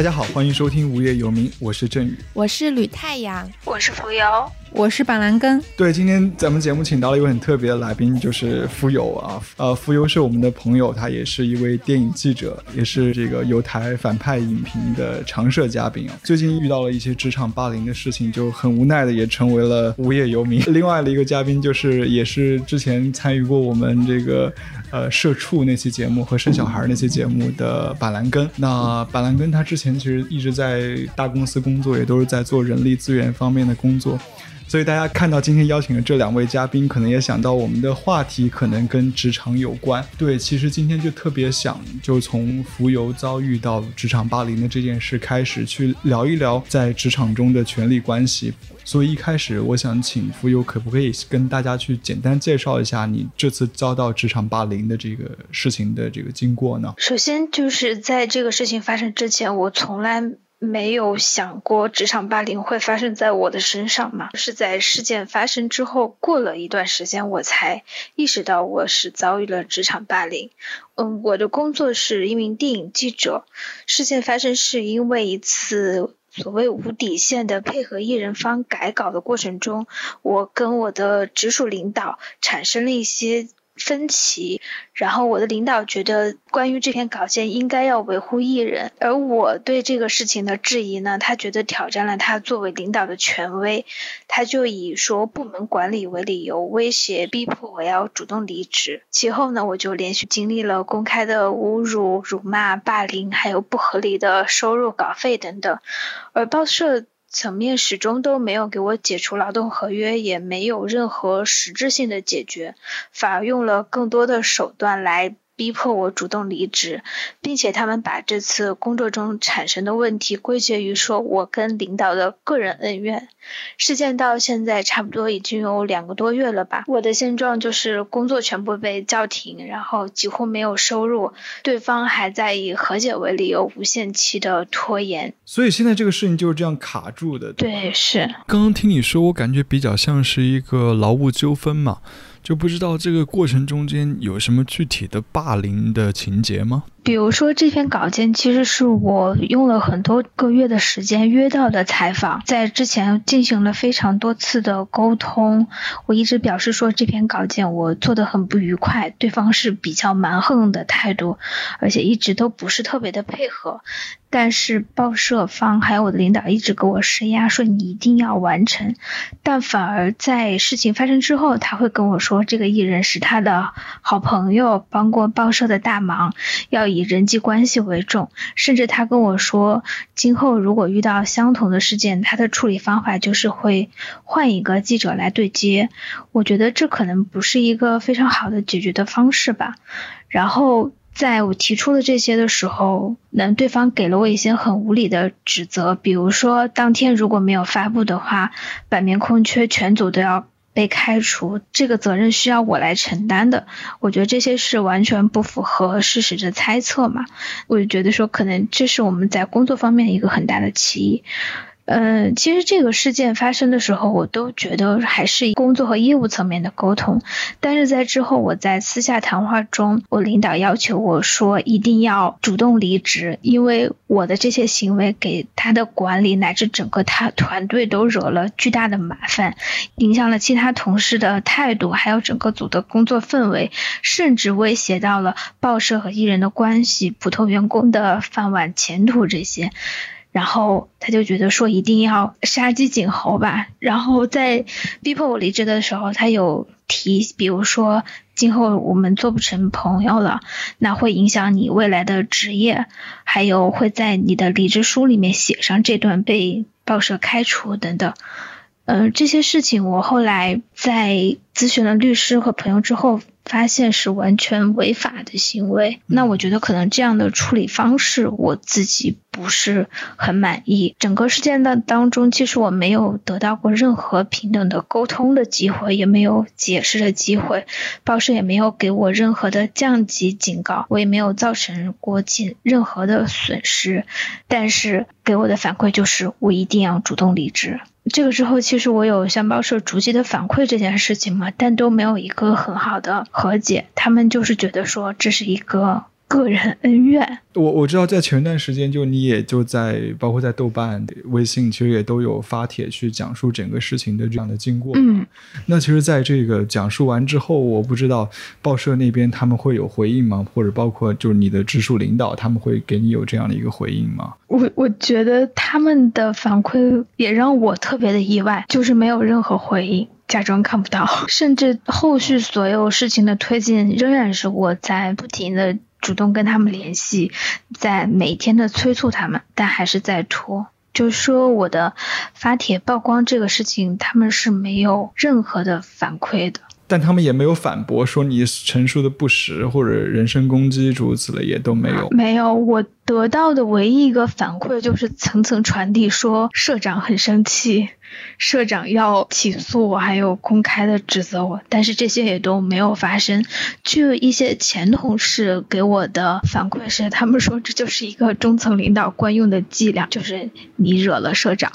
大家好，欢迎收听无业游民，我是振宇，我是吕太阳，我是浮游，我是板蓝根。对，今天咱们节目请到了一位很特别的来宾，就是浮游啊。呃，浮游是我们的朋友，他也是一位电影记者，也是这个有台反派影评的常设嘉宾啊。最近遇到了一些职场霸凌的事情，就很无奈的也成为了无业游民。另外的一个嘉宾就是也是之前参与过我们这个呃社畜那期节目和生小孩那期节目的板蓝根。那板蓝根他之前其实一直在大公司工作，也都是在做人力资源方面的工作。所以大家看到今天邀请的这两位嘉宾，可能也想到我们的话题可能跟职场有关。对，其实今天就特别想就从浮游遭遇到职场霸凌的这件事开始，去聊一聊在职场中的权力关系。所以一开始我想请浮游，可不可以跟大家去简单介绍一下你这次遭到职场霸凌的这个事情的这个经过呢？首先就是在这个事情发生之前，我从来。没有想过职场霸凌会发生在我的身上吗？是在事件发生之后，过了一段时间，我才意识到我是遭遇了职场霸凌。嗯，我的工作是一名电影记者，事件发生是因为一次所谓无底线的配合艺人方改稿的过程中，我跟我的直属领导产生了一些。分歧，然后我的领导觉得关于这篇稿件应该要维护艺人，而我对这个事情的质疑呢，他觉得挑战了他作为领导的权威，他就以说部门管理为理由，威胁逼迫我要主动离职。其后呢，我就连续经历了公开的侮辱、辱骂、霸凌，还有不合理的收入、稿费等等，而报社。层面始终都没有给我解除劳动合约，也没有任何实质性的解决，反而用了更多的手段来。逼迫我主动离职，并且他们把这次工作中产生的问题归结于说我跟领导的个人恩怨。事件到现在差不多已经有两个多月了吧。我的现状就是工作全部被叫停，然后几乎没有收入，对方还在以和解为理由无限期的拖延。所以现在这个事情就是这样卡住的。对，是。刚刚听你说，我感觉比较像是一个劳务纠纷嘛。就不知道这个过程中间有什么具体的霸凌的情节吗？比如说这篇稿件其实是我用了很多个月的时间约到的采访，在之前进行了非常多次的沟通，我一直表示说这篇稿件我做的很不愉快，对方是比较蛮横的态度，而且一直都不是特别的配合。但是报社方还有我的领导一直给我施压，说你一定要完成。但反而在事情发生之后，他会跟我说，这个艺人是他的好朋友，帮过报社的大忙，要以人际关系为重。甚至他跟我说，今后如果遇到相同的事件，他的处理方法就是会换一个记者来对接。我觉得这可能不是一个非常好的解决的方式吧。然后。在我提出了这些的时候，那对方给了我一些很无理的指责，比如说当天如果没有发布的话，版面空缺，全组都要被开除，这个责任需要我来承担的。我觉得这些是完全不符合事实的猜测嘛，我就觉得说可能这是我们在工作方面一个很大的歧义。嗯，其实这个事件发生的时候，我都觉得还是工作和业务层面的沟通。但是在之后，我在私下谈话中，我领导要求我说一定要主动离职，因为我的这些行为给他的管理乃至整个他团队都惹了巨大的麻烦，影响了其他同事的态度，还有整个组的工作氛围，甚至威胁到了报社和艺人的关系、普通员工的饭碗、前途这些。然后他就觉得说一定要杀鸡儆猴吧。然后在逼迫我离职的时候，他有提，比如说今后我们做不成朋友了，那会影响你未来的职业，还有会在你的离职书里面写上这段被报社开除等等。嗯，这些事情我后来在咨询了律师和朋友之后。发现是完全违法的行为，那我觉得可能这样的处理方式我自己不是很满意。整个事件的当中，其实我没有得到过任何平等的沟通的机会，也没有解释的机会，报社也没有给我任何的降级警告，我也没有造成过尽任何的损失，但是给我的反馈就是我一定要主动离职。这个之后，其实我有向报社逐级的反馈这件事情嘛，但都没有一个很好的和解。他们就是觉得说这是一个个人恩怨。我我知道，在前段时间，就你也就在包括在豆瓣、微信，其实也都有发帖去讲述整个事情的这样的经过。嗯，那其实，在这个讲述完之后，我不知道报社那边他们会有回应吗？或者包括就是你的直属领导，他们会给你有这样的一个回应吗？我我觉得他们的反馈也让我特别的意外，就是没有任何回应。假装看不到，甚至后续所有事情的推进仍然是我在不停的主动跟他们联系，在每天的催促他们，但还是在拖。就是说我的发帖曝光这个事情，他们是没有任何的反馈的。但他们也没有反驳说你陈述的不实或者人身攻击诸如此类，也都没有。没有，我得到的唯一一个反馈就是层层传递，说社长很生气，社长要起诉我，还有公开的指责我。但是这些也都没有发生。据一些前同事给我的反馈是，他们说这就是一个中层领导惯用的伎俩，就是你惹了社长。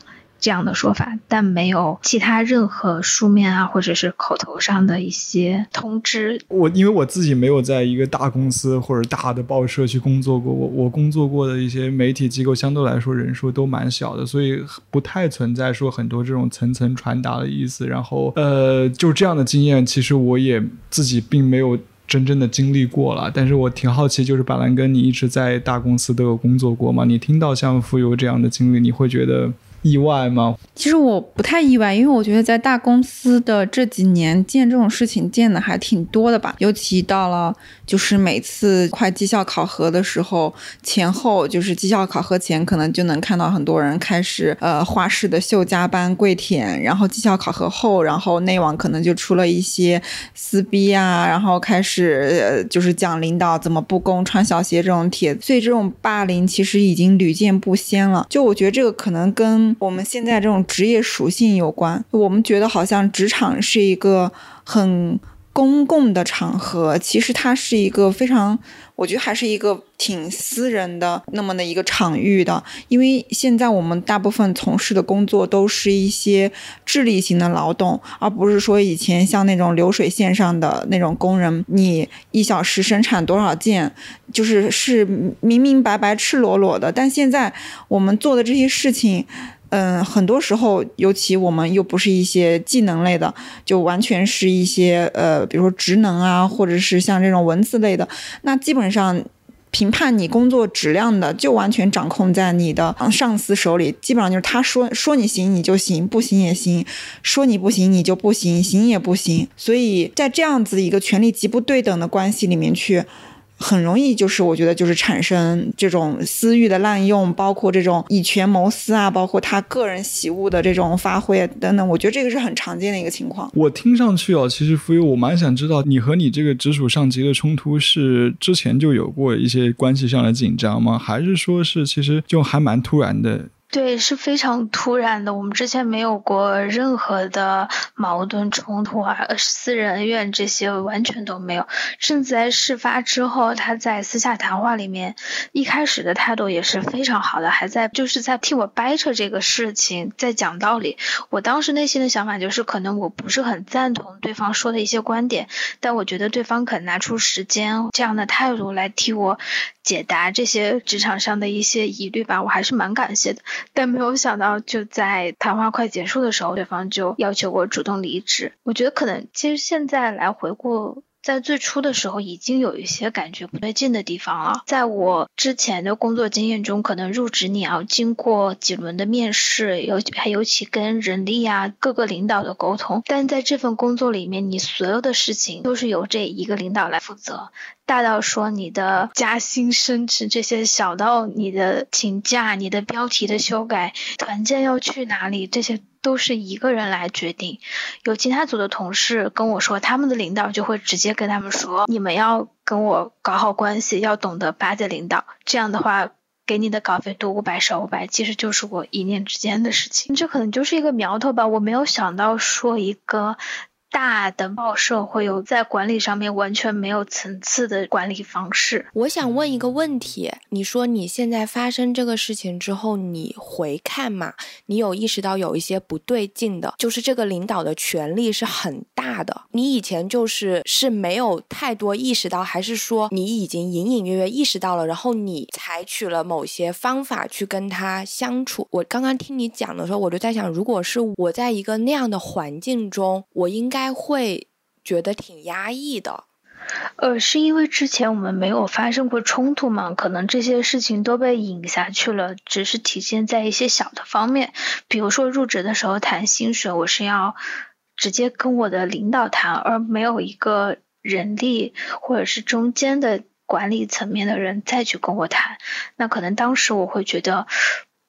这样的说法，但没有其他任何书面啊，或者是口头上的一些通知。我因为我自己没有在一个大公司或者大的报社去工作过，我我工作过的一些媒体机构相对来说人数都蛮小的，所以不太存在说很多这种层层传达的意思。然后呃，就这样的经验，其实我也自己并没有真正的经历过了。但是我挺好奇，就是板蓝根，你一直在大公司都有工作过吗？你听到像富游这样的经历，你会觉得？意外吗？其实我不太意外，因为我觉得在大公司的这几年见这种事情见的还挺多的吧。尤其到了就是每次快绩效考核的时候，前后就是绩效考核前，可能就能看到很多人开始呃画室的秀加班跪舔，然后绩效考核后，然后内网可能就出了一些撕逼啊，然后开始呃就是讲领导怎么不公、穿小鞋这种帖，所以这种霸凌其实已经屡见不鲜了。就我觉得这个可能跟我们现在这种职业属性有关，我们觉得好像职场是一个很公共的场合，其实它是一个非常。我觉得还是一个挺私人的那么的一个场域的，因为现在我们大部分从事的工作都是一些智力型的劳动，而不是说以前像那种流水线上的那种工人，你一小时生产多少件，就是是明明白白、赤裸裸的。但现在我们做的这些事情。嗯，很多时候，尤其我们又不是一些技能类的，就完全是一些呃，比如说职能啊，或者是像这种文字类的，那基本上评判你工作质量的，就完全掌控在你的上司手里。基本上就是他说说你行你就行，不行也行；说你不行你就不行，行也不行。所以在这样子一个权力极不对等的关系里面去。很容易就是我觉得就是产生这种私欲的滥用，包括这种以权谋私啊，包括他个人喜恶的这种发挥等等，我觉得这个是很常见的一个情况。我听上去哦，其实浮游，我蛮想知道你和你这个直属上级的冲突是之前就有过一些关系上的紧张吗？还是说是其实就还蛮突然的？对，是非常突然的。我们之前没有过任何的矛盾冲突啊，私人恩怨这些完全都没有。甚至在事发之后，他在私下谈话里面，一开始的态度也是非常好的，还在就是在替我掰扯这个事情，在讲道理。我当时内心的想法就是，可能我不是很赞同对方说的一些观点，但我觉得对方肯拿出时间这样的态度来替我解答这些职场上的一些疑虑吧，我还是蛮感谢的。但没有想到，就在谈话快结束的时候，对方就要求我主动离职。我觉得可能，其实现在来回顾。在最初的时候，已经有一些感觉不对劲的地方了。在我之前的工作经验中，可能入职你要经过几轮的面试，尤还尤其跟人力啊各个领导的沟通。但在这份工作里面，你所有的事情都是由这一个领导来负责，大到说你的加薪升职这些，小到你的请假、你的标题的修改、团建要去哪里这些。都是一个人来决定，有其他组的同事跟我说，他们的领导就会直接跟他们说，你们要跟我搞好关系，要懂得巴结领导，这样的话，给你的稿费多五百少五百，其实就是我一念之间的事情，这可能就是一个苗头吧。我没有想到说一个大的报社会有在管理上面完全没有层次的管理方式。我想问一个问题，你说你现在发生这个事情之后，你回看嘛，你有意识到有一些不对劲的，就是这个领导的权力是很大的。你以前就是是没有太多意识到，还是说你已经隐隐约约意识到了，然后你采取了某些方法去跟他相处？我刚刚听你讲的时候，我就在想，如果是我在一个那样的环境中，我应该。会觉得挺压抑的，呃，是因为之前我们没有发生过冲突嘛？可能这些事情都被隐下去了，只是体现在一些小的方面，比如说入职的时候谈薪水，我是要直接跟我的领导谈，而没有一个人力或者是中间的管理层面的人再去跟我谈，那可能当时我会觉得。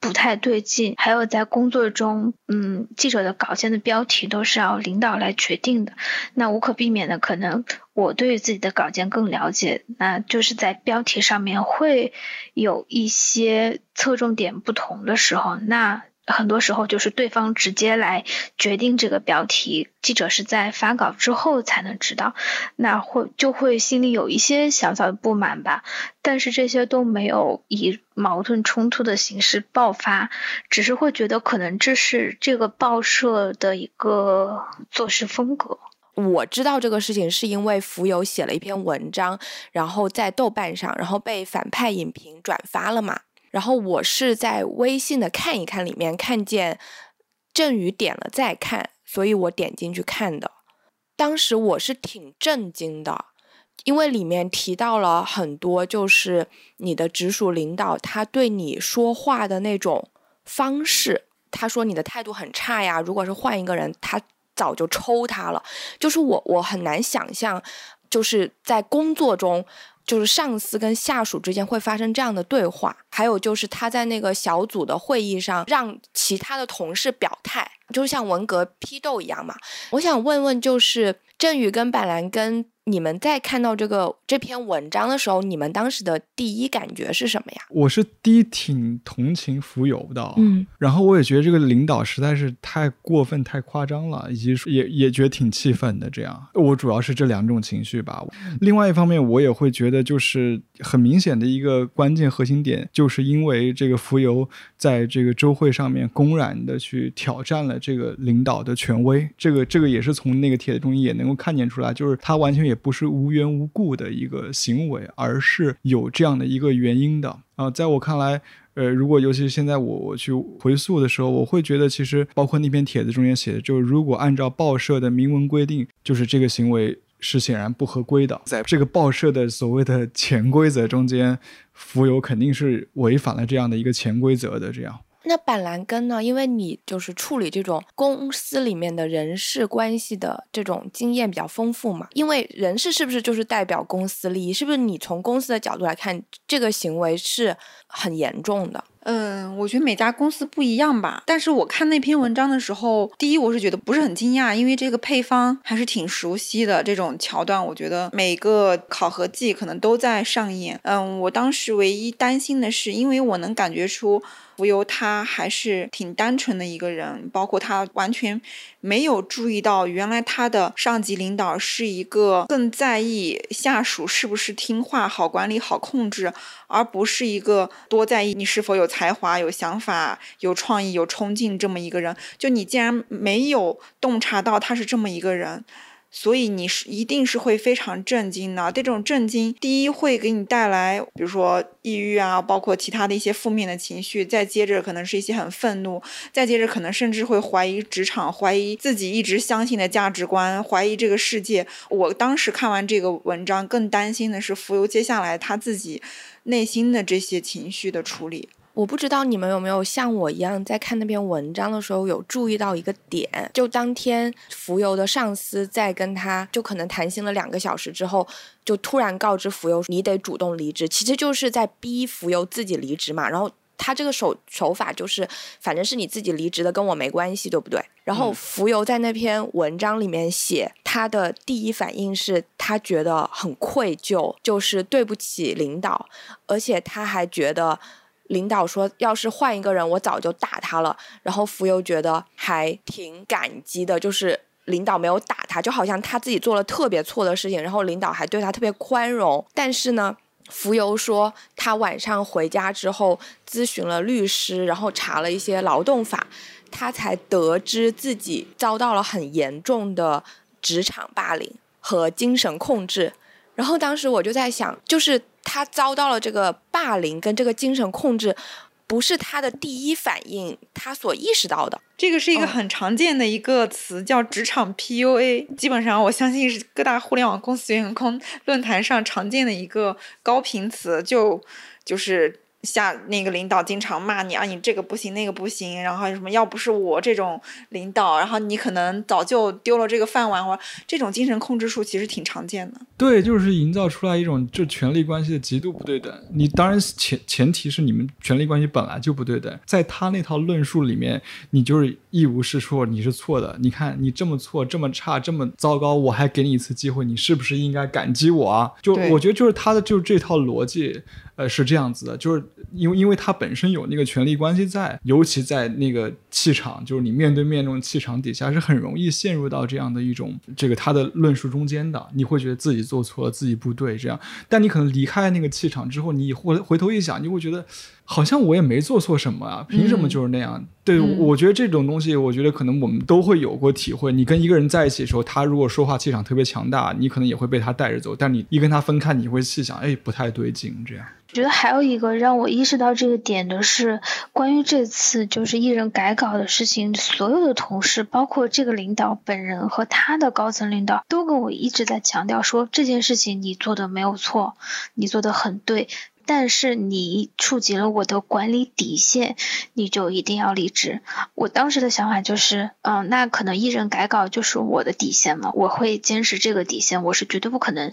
不太对劲，还有在工作中，嗯，记者的稿件的标题都是要领导来决定的，那无可避免的，可能我对于自己的稿件更了解，那就是在标题上面会有一些侧重点不同的时候，那。很多时候就是对方直接来决定这个标题，记者是在发稿之后才能知道，那会就会心里有一些小小的不满吧。但是这些都没有以矛盾冲突的形式爆发，只是会觉得可能这是这个报社的一个做事风格。我知道这个事情是因为浮游写了一篇文章，然后在豆瓣上，然后被反派影评转发了嘛。然后我是在微信的看一看里面看见郑宇点了再看，所以我点进去看的。当时我是挺震惊的，因为里面提到了很多，就是你的直属领导他对你说话的那种方式。他说你的态度很差呀，如果是换一个人，他早就抽他了。就是我我很难想象，就是在工作中。就是上司跟下属之间会发生这样的对话，还有就是他在那个小组的会议上让其他的同事表态，就像文革批斗一样嘛。我想问问，就是郑宇跟板蓝根。你们在看到这个这篇文章的时候，你们当时的第一感觉是什么呀？我是第一挺同情浮游的，嗯，然后我也觉得这个领导实在是太过分、太夸张了，以及也也觉得挺气愤的。这样，我主要是这两种情绪吧。另外一方面，我也会觉得，就是很明显的一个关键核心点，就是因为这个浮游在这个周会上面公然的去挑战了这个领导的权威，这个这个也是从那个帖子中也能够看见出来，就是他完全也。不是无缘无故的一个行为，而是有这样的一个原因的啊！在我看来，呃，如果尤其是现在我我去回溯的时候，我会觉得其实包括那篇帖子中间写的，就是如果按照报社的明文规定，就是这个行为是显然不合规的，在这个报社的所谓的潜规则中间，浮游肯定是违反了这样的一个潜规则的，这样。那板蓝根呢？因为你就是处理这种公司里面的人事关系的这种经验比较丰富嘛。因为人事是不是就是代表公司利益？是不是你从公司的角度来看，这个行为是很严重的？嗯，我觉得每家公司不一样吧。但是我看那篇文章的时候，第一我是觉得不是很惊讶，因为这个配方还是挺熟悉的。这种桥段，我觉得每个考核季可能都在上演。嗯，我当时唯一担心的是，因为我能感觉出。浮游他还是挺单纯的一个人，包括他完全没有注意到，原来他的上级领导是一个更在意下属是不是听话、好管理、好控制，而不是一个多在意你是否有才华、有想法、有创意、有冲劲这么一个人。就你竟然没有洞察到他是这么一个人。所以你是一定是会非常震惊的，这种震惊，第一会给你带来，比如说抑郁啊，包括其他的一些负面的情绪，再接着可能是一些很愤怒，再接着可能甚至会怀疑职场，怀疑自己一直相信的价值观，怀疑这个世界。我当时看完这个文章，更担心的是浮游接下来他自己内心的这些情绪的处理。我不知道你们有没有像我一样，在看那篇文章的时候有注意到一个点，就当天浮游的上司在跟他就可能谈心了两个小时之后，就突然告知浮游你得主动离职，其实就是在逼浮游自己离职嘛。然后他这个手手法就是，反正是你自己离职的，跟我没关系，对不对？然后浮游在那篇文章里面写，他的第一反应是他觉得很愧疚，就是对不起领导，而且他还觉得。领导说：“要是换一个人，我早就打他了。”然后浮游觉得还挺感激的，就是领导没有打他，就好像他自己做了特别错的事情，然后领导还对他特别宽容。但是呢，浮游说他晚上回家之后咨询了律师，然后查了一些劳动法，他才得知自己遭到了很严重的职场霸凌和精神控制。然后当时我就在想，就是他遭到了这个霸凌跟这个精神控制。不是他的第一反应，他所意识到的。这个是一个很常见的一个词，叫职场 PUA。基本上，我相信是各大互联网公司员工论坛上常见的一个高频词，就就是。下那个领导经常骂你啊，你这个不行，那个不行，然后什么要不是我这种领导，然后你可能早就丢了这个饭碗。我这种精神控制术其实挺常见的。对，就是营造出来一种就权力关系的极度不对等。你当然前前提是你们权力关系本来就不对等，在他那套论述里面，你就是一无是处，你是错的。你看你这么错，这么差，这么糟糕，我还给你一次机会，你是不是应该感激我啊？就我觉得就是他的就是这套逻辑。呃，是这样子的，就是因为因为他本身有那个权力关系在，尤其在那个气场，就是你面对面那种气场底下，是很容易陷入到这样的一种这个他的论述中间的。你会觉得自己做错了，自己不对这样，但你可能离开那个气场之后，你回回头一想，你会觉得。好像我也没做错什么啊，凭什么就是那样？对，我觉得这种东西，我觉得可能我们都会有过体会。你跟一个人在一起的时候，他如果说话气场特别强大，你可能也会被他带着走。但你一跟他分开，你会细想，哎，不太对劲，这样。我觉得还有一个让我意识到这个点的是，关于这次就是艺人改稿的事情，所有的同事，包括这个领导本人和他的高层领导，都跟我一直在强调说，这件事情你做的没有错，你做的很对。但是你触及了我的管理底线，你就一定要离职。我当时的想法就是，嗯，那可能艺人改稿就是我的底线嘛，我会坚持这个底线，我是绝对不可能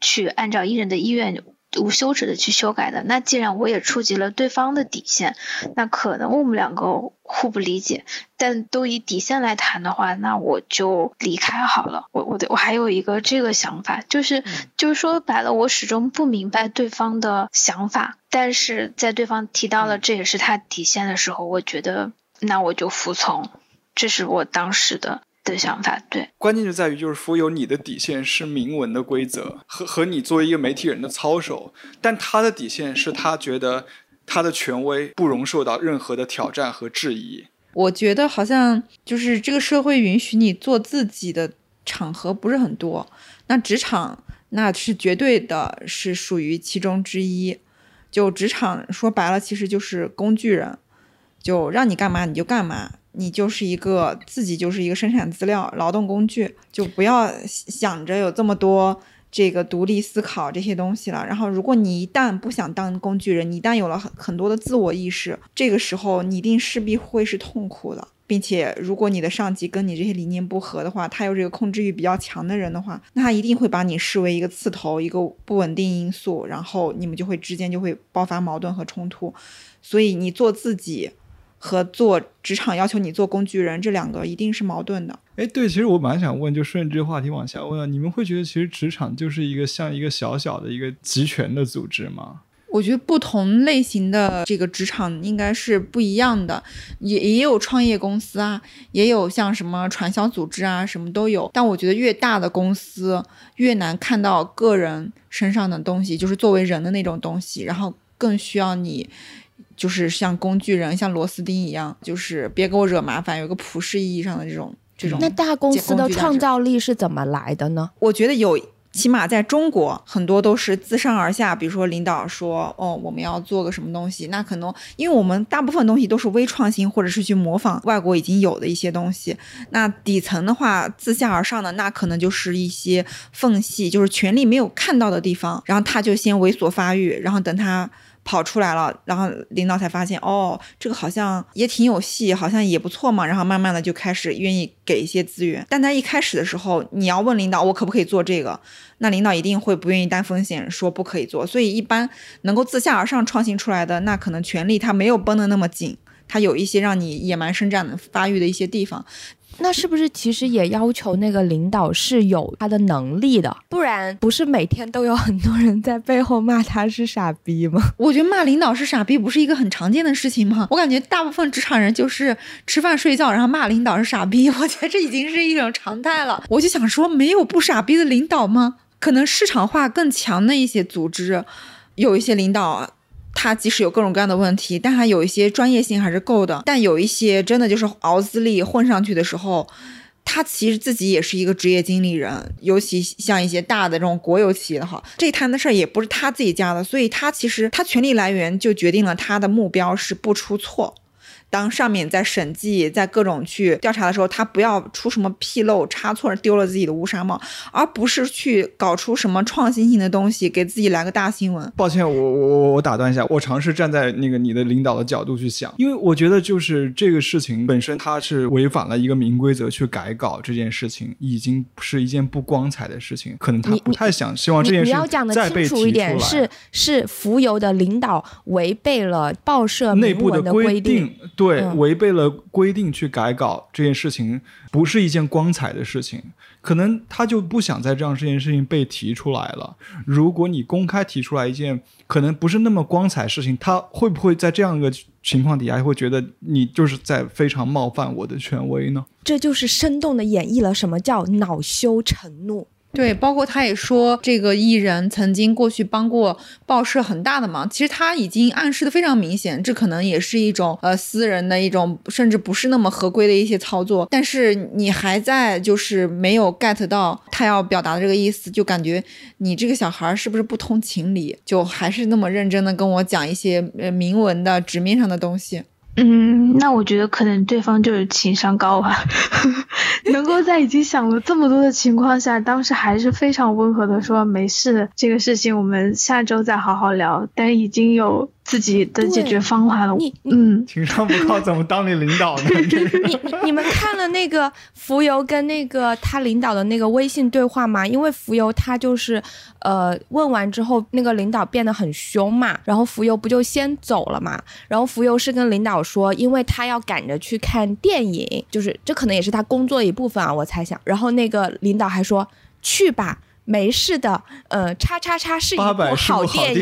去按照艺人的意愿。无休止的去修改的，那既然我也触及了对方的底线，那可能我们两个互不理解，但都以底线来谈的话，那我就离开好了。我我我还有一个这个想法，就是就是说白了，我始终不明白对方的想法，但是在对方提到了这也是他底线的时候，我觉得那我就服从，这是我当时的。的想法对，关键就在于就是浮游你的底线是明文的规则和和你作为一个媒体人的操守，但他的底线是他觉得他的权威不容受到任何的挑战和质疑。我觉得好像就是这个社会允许你做自己的场合不是很多，那职场那是绝对的是属于其中之一。就职场说白了其实就是工具人，就让你干嘛你就干嘛。你就是一个自己就是一个生产资料、劳动工具，就不要想着有这么多这个独立思考这些东西了。然后，如果你一旦不想当工具人，你一旦有了很很多的自我意识，这个时候你一定势必会是痛苦的，并且如果你的上级跟你这些理念不合的话，他有这个控制欲比较强的人的话，那他一定会把你视为一个刺头、一个不稳定因素，然后你们就会之间就会爆发矛盾和冲突。所以，你做自己。和做职场要求你做工具人，这两个一定是矛盾的。哎，对，其实我蛮想问，就顺着这个话题往下问，你们会觉得其实职场就是一个像一个小小的一个集权的组织吗？我觉得不同类型的这个职场应该是不一样的，也也有创业公司啊，也有像什么传销组织啊，什么都有。但我觉得越大的公司越难看到个人身上的东西，就是作为人的那种东西，然后更需要你。就是像工具人，像螺丝钉一样，就是别给我惹麻烦，有个普世意义上的这种这种。那大公司的创造力是怎么来的呢？我觉得有，起码在中国，很多都是自上而下。比如说领导说，哦，我们要做个什么东西，那可能因为我们大部分东西都是微创新，或者是去模仿外国已经有的一些东西。那底层的话，自下而上的，那可能就是一些缝隙，就是权力没有看到的地方，然后他就先猥琐发育，然后等他。跑出来了，然后领导才发现，哦，这个好像也挺有戏，好像也不错嘛。然后慢慢的就开始愿意给一些资源。但在一开始的时候，你要问领导，我可不可以做这个？那领导一定会不愿意担风险，说不可以做。所以一般能够自下而上创新出来的，那可能权力他没有绷得那么紧，他有一些让你野蛮生长的发育的一些地方。那是不是其实也要求那个领导是有他的能力的？不然不是每天都有很多人在背后骂他是傻逼吗？我觉得骂领导是傻逼不是一个很常见的事情吗？我感觉大部分职场人就是吃饭睡觉，然后骂领导是傻逼。我觉得这已经是一种常态了。我就想说，没有不傻逼的领导吗？可能市场化更强的一些组织，有一些领导。他即使有各种各样的问题，但他有一些专业性还是够的。但有一些真的就是熬资历混上去的时候，他其实自己也是一个职业经理人。尤其像一些大的这种国有企业的话，这摊的事儿也不是他自己家的，所以他其实他权力来源就决定了他的目标是不出错。当上面在审计、在各种去调查的时候，他不要出什么纰漏、差错，丢了自己的乌纱帽，而不是去搞出什么创新性的东西，给自己来个大新闻。抱歉，我我我我打断一下，我尝试站在那个你的领导的角度去想，因为我觉得就是这个事情本身它是违反了一个明规则去改稿这件事情，已经是一件不光彩的事情，可能他不太想希望这件事情再被提出来。是是，浮游的领导违背了报社内部的规定。对，违背了规定去改稿这件事情，不是一件光彩的事情。可能他就不想再让这件事情被提出来了。如果你公开提出来一件可能不是那么光彩的事情，他会不会在这样一个情况底下会觉得你就是在非常冒犯我的权威呢？这就是生动的演绎了什么叫恼羞成怒。对，包括他也说，这个艺人曾经过去帮过报社很大的忙。其实他已经暗示的非常明显，这可能也是一种呃私人的一种，甚至不是那么合规的一些操作。但是你还在就是没有 get 到他要表达的这个意思，就感觉你这个小孩是不是不通情理？就还是那么认真的跟我讲一些呃明文的纸面上的东西。嗯，那我觉得可能对方就是情商高吧，能够在已经想了这么多的情况下，当时还是非常温和的说没事，这个事情我们下周再好好聊。但已经有。自己的解决方法了。你嗯，情商不高怎么当你领导呢？你你们看了那个浮游跟那个他领导的那个微信对话吗？因为浮游他就是呃问完之后，那个领导变得很凶嘛，然后浮游不就先走了嘛？然后浮游是跟领导说，因为他要赶着去看电影，就是这可能也是他工作的一部分啊，我猜想。然后那个领导还说去吧。没事的，呃，叉叉叉是一部好电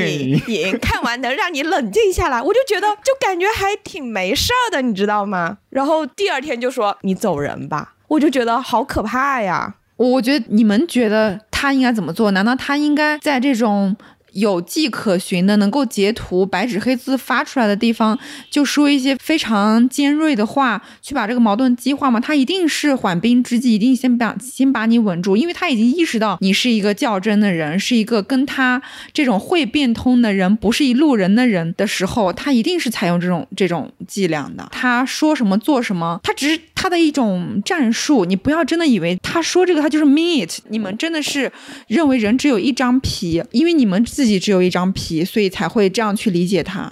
影，看完能让你冷静下来，我就觉得就感觉还挺没事儿的，你知道吗？然后第二天就说你走人吧，我就觉得好可怕呀。我觉得你们觉得他应该怎么做？难道他应该在这种？有迹可循的，能够截图、白纸黑字发出来的地方，就说一些非常尖锐的话，去把这个矛盾激化吗？他一定是缓兵之计，一定先把先把你稳住，因为他已经意识到你是一个较真的人，是一个跟他这种会变通的人，不是一路人的人的时候，他一定是采用这种这种伎俩的。他说什么做什么，他只是他的一种战术。你不要真的以为他说这个他就是 mean it，你们真的是认为人只有一张皮，因为你们自。自己只有一张皮，所以才会这样去理解他。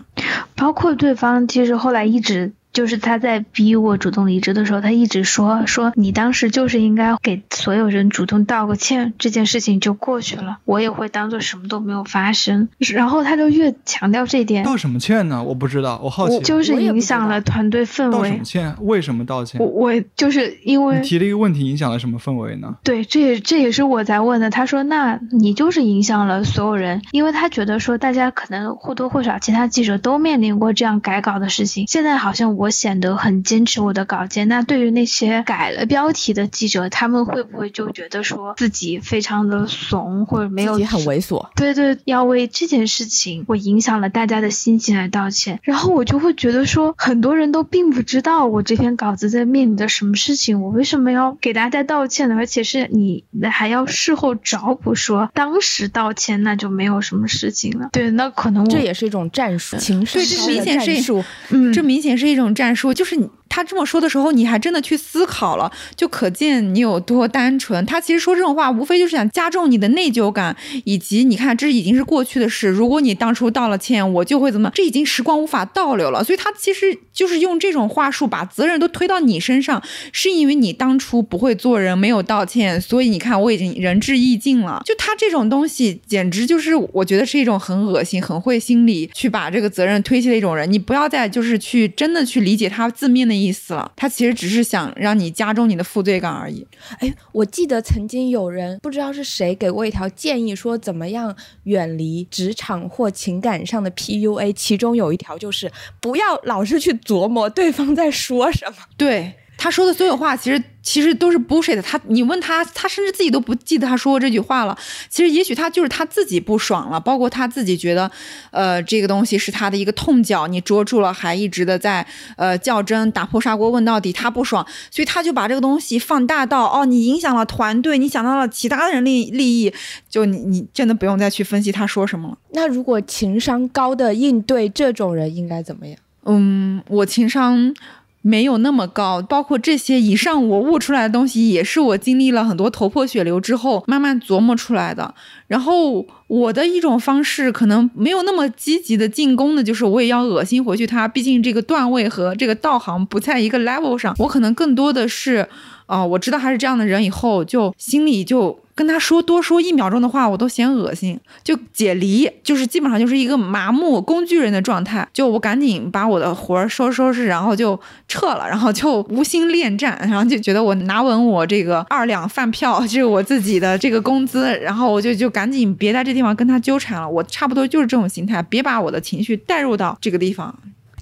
包括对方，其实后来一直。就是他在逼我主动离职的时候，他一直说说你当时就是应该给所有人主动道个歉，这件事情就过去了，我也会当做什么都没有发生。然后他就越强调这点。道什么歉呢？我不知道，我好奇。就是影响了团队氛围。道什么歉？为什么道歉？我我就是因为你提了一个问题，影响了什么氛围呢？对，这也这也是我在问的。他说，那你就是影响了所有人，因为他觉得说大家可能或多或少其他记者都面临过这样改稿的事情，现在好像我。我显得很坚持我的稿件，那对于那些改了标题的记者，他们会不会就觉得说自己非常的怂，或者没有自己很猥琐？对对，要为这件事情我影响了大家的心情来道歉。然后我就会觉得说，很多人都并不知道我这篇稿子在面临的什么事情，我为什么要给大家道歉呢？而且是你还要事后找补说当时道歉，那就没有什么事情了。对，那可能这也是一种战术，情绪对，这明显是一种，嗯，这明显是一种。战术就是你。他这么说的时候，你还真的去思考了，就可见你有多单纯。他其实说这种话，无非就是想加重你的内疚感，以及你看，这已经是过去的事。如果你当初道了歉，我就会怎么？这已经时光无法倒流了。所以他其实就是用这种话术，把责任都推到你身上，是因为你当初不会做人，没有道歉，所以你看我已经仁至义尽了。就他这种东西，简直就是我觉得是一种很恶心、很会心理去把这个责任推卸的一种人。你不要再就是去真的去理解他字面的。意思了，他其实只是想让你加重你的负罪感而已。哎，我记得曾经有人不知道是谁给过一条建议，说怎么样远离职场或情感上的 PUA，其中有一条就是不要老是去琢磨对方在说什么。对。他说的所有话，其实其实都是 bullshit。他，你问他，他甚至自己都不记得他说过这句话了。其实也许他就是他自己不爽了，包括他自己觉得，呃，这个东西是他的一个痛脚，你捉住了，还一直的在呃较真，打破砂锅问到底，他不爽，所以他就把这个东西放大到，哦，你影响了团队，你想到了其他人利利益，就你你真的不用再去分析他说什么了。那如果情商高的应对这种人应该怎么样？嗯，我情商。没有那么高，包括这些以上我悟出来的东西，也是我经历了很多头破血流之后慢慢琢磨出来的。然后我的一种方式可能没有那么积极的进攻的，就是我也要恶心回去他，毕竟这个段位和这个道行不在一个 level 上。我可能更多的是，啊，我知道他是这样的人以后，就心里就。跟他说多说一秒钟的话，我都嫌恶心，就解离，就是基本上就是一个麻木工具人的状态。就我赶紧把我的活儿收拾收拾，然后就撤了，然后就无心恋战，然后就觉得我拿稳我这个二两饭票，就是我自己的这个工资，然后我就就赶紧别在这地方跟他纠缠了。我差不多就是这种心态，别把我的情绪带入到这个地方。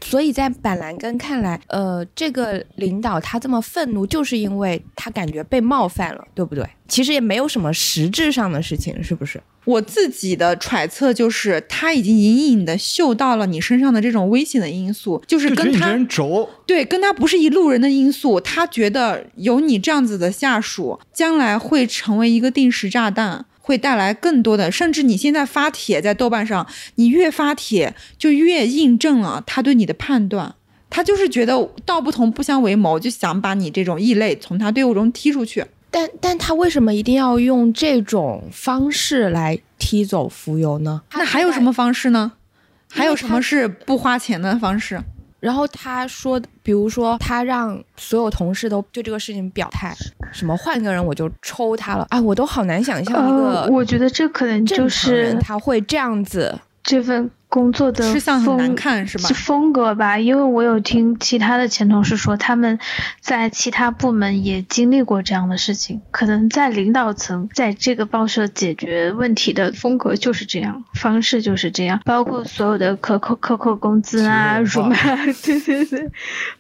所以在板蓝根看来，呃，这个领导他这么愤怒，就是因为他感觉被冒犯了，对不对？其实也没有什么实质上的事情，是不是？我自己的揣测就是，他已经隐隐的嗅到了你身上的这种危险的因素，就是跟他对跟他不是一路人的因素，他觉得有你这样子的下属，将来会成为一个定时炸弹。会带来更多的，甚至你现在发帖在豆瓣上，你越发帖就越印证了他对你的判断。他就是觉得道不同不相为谋，就想把你这种异类从他队伍中踢出去。但但他为什么一定要用这种方式来踢走浮游呢？那还有什么方式呢？还有什么是不花钱的方式？然后他说，比如说他让所有同事都对这个事情表态，什么换个人我就抽他了，哎，我都好难想象一个，我觉得这可能就是他会这样子这份。工作的风是吧？风格吧，因为我有听其他的前同事说，他们在其他部门也经历过这样的事情。可能在领导层，在这个报社解决问题的风格就是这样，方式就是这样，包括所有的克扣克扣工资啊、辱骂，对对对，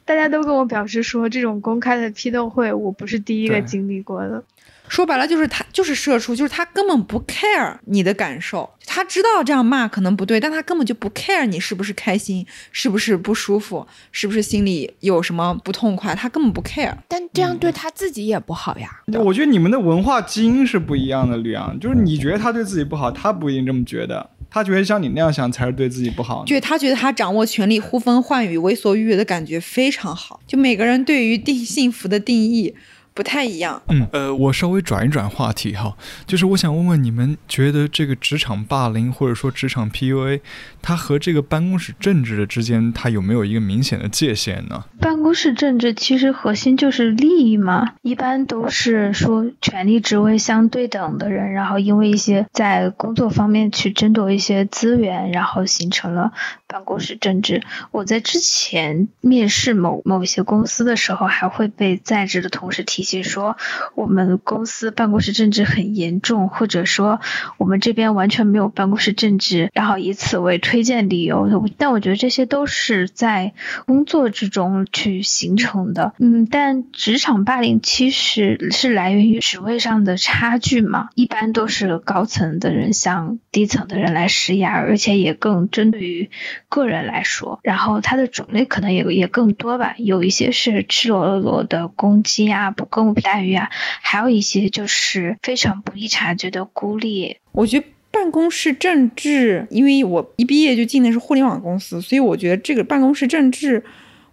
大家都跟我表示说，这种公开的批斗会，我不是第一个经历过的。说白了就是他就是社畜，就是他根本不 care 你的感受，他知道这样骂可能不对，但他根本就不 care 你是不是开心，是不是不舒服，是不是心里有什么不痛快，他根本不 care。但这样对他自己也不好呀。我觉得你们的文化基因是不一样的，吕阳，就是你觉得他对自己不好，他不一定这么觉得，他觉得像你那样想才是对自己不好。就他觉得他掌握权力、呼风唤雨、为所欲为的感觉非常好。就每个人对于定幸福的定义。不太一样。嗯，呃，我稍微转一转话题哈，就是我想问问你们，觉得这个职场霸凌或者说职场 PUA，它和这个办公室政治的之间，它有没有一个明显的界限呢？办公室政治其实核心就是利益嘛，一般都是说权力职位相对等的人，然后因为一些在工作方面去争夺一些资源，然后形成了办公室政治。我在之前面试某某些公司的时候，还会被在职的同事提。提醒说我们公司办公室政治很严重，或者说我们这边完全没有办公室政治，然后以此为推荐理由。但我觉得这些都是在工作之中去形成的。嗯，但职场霸凌其实是来源于职位上的差距嘛，一般都是高层的人向低层的人来施压，而且也更针对于个人来说。然后它的种类可能也也更多吧，有一些是赤裸裸的攻击啊，不够。公不待遇啊，还有一些就是非常不易察觉的孤立。我觉得办公室政治，因为我一毕业就进的是互联网公司，所以我觉得这个办公室政治，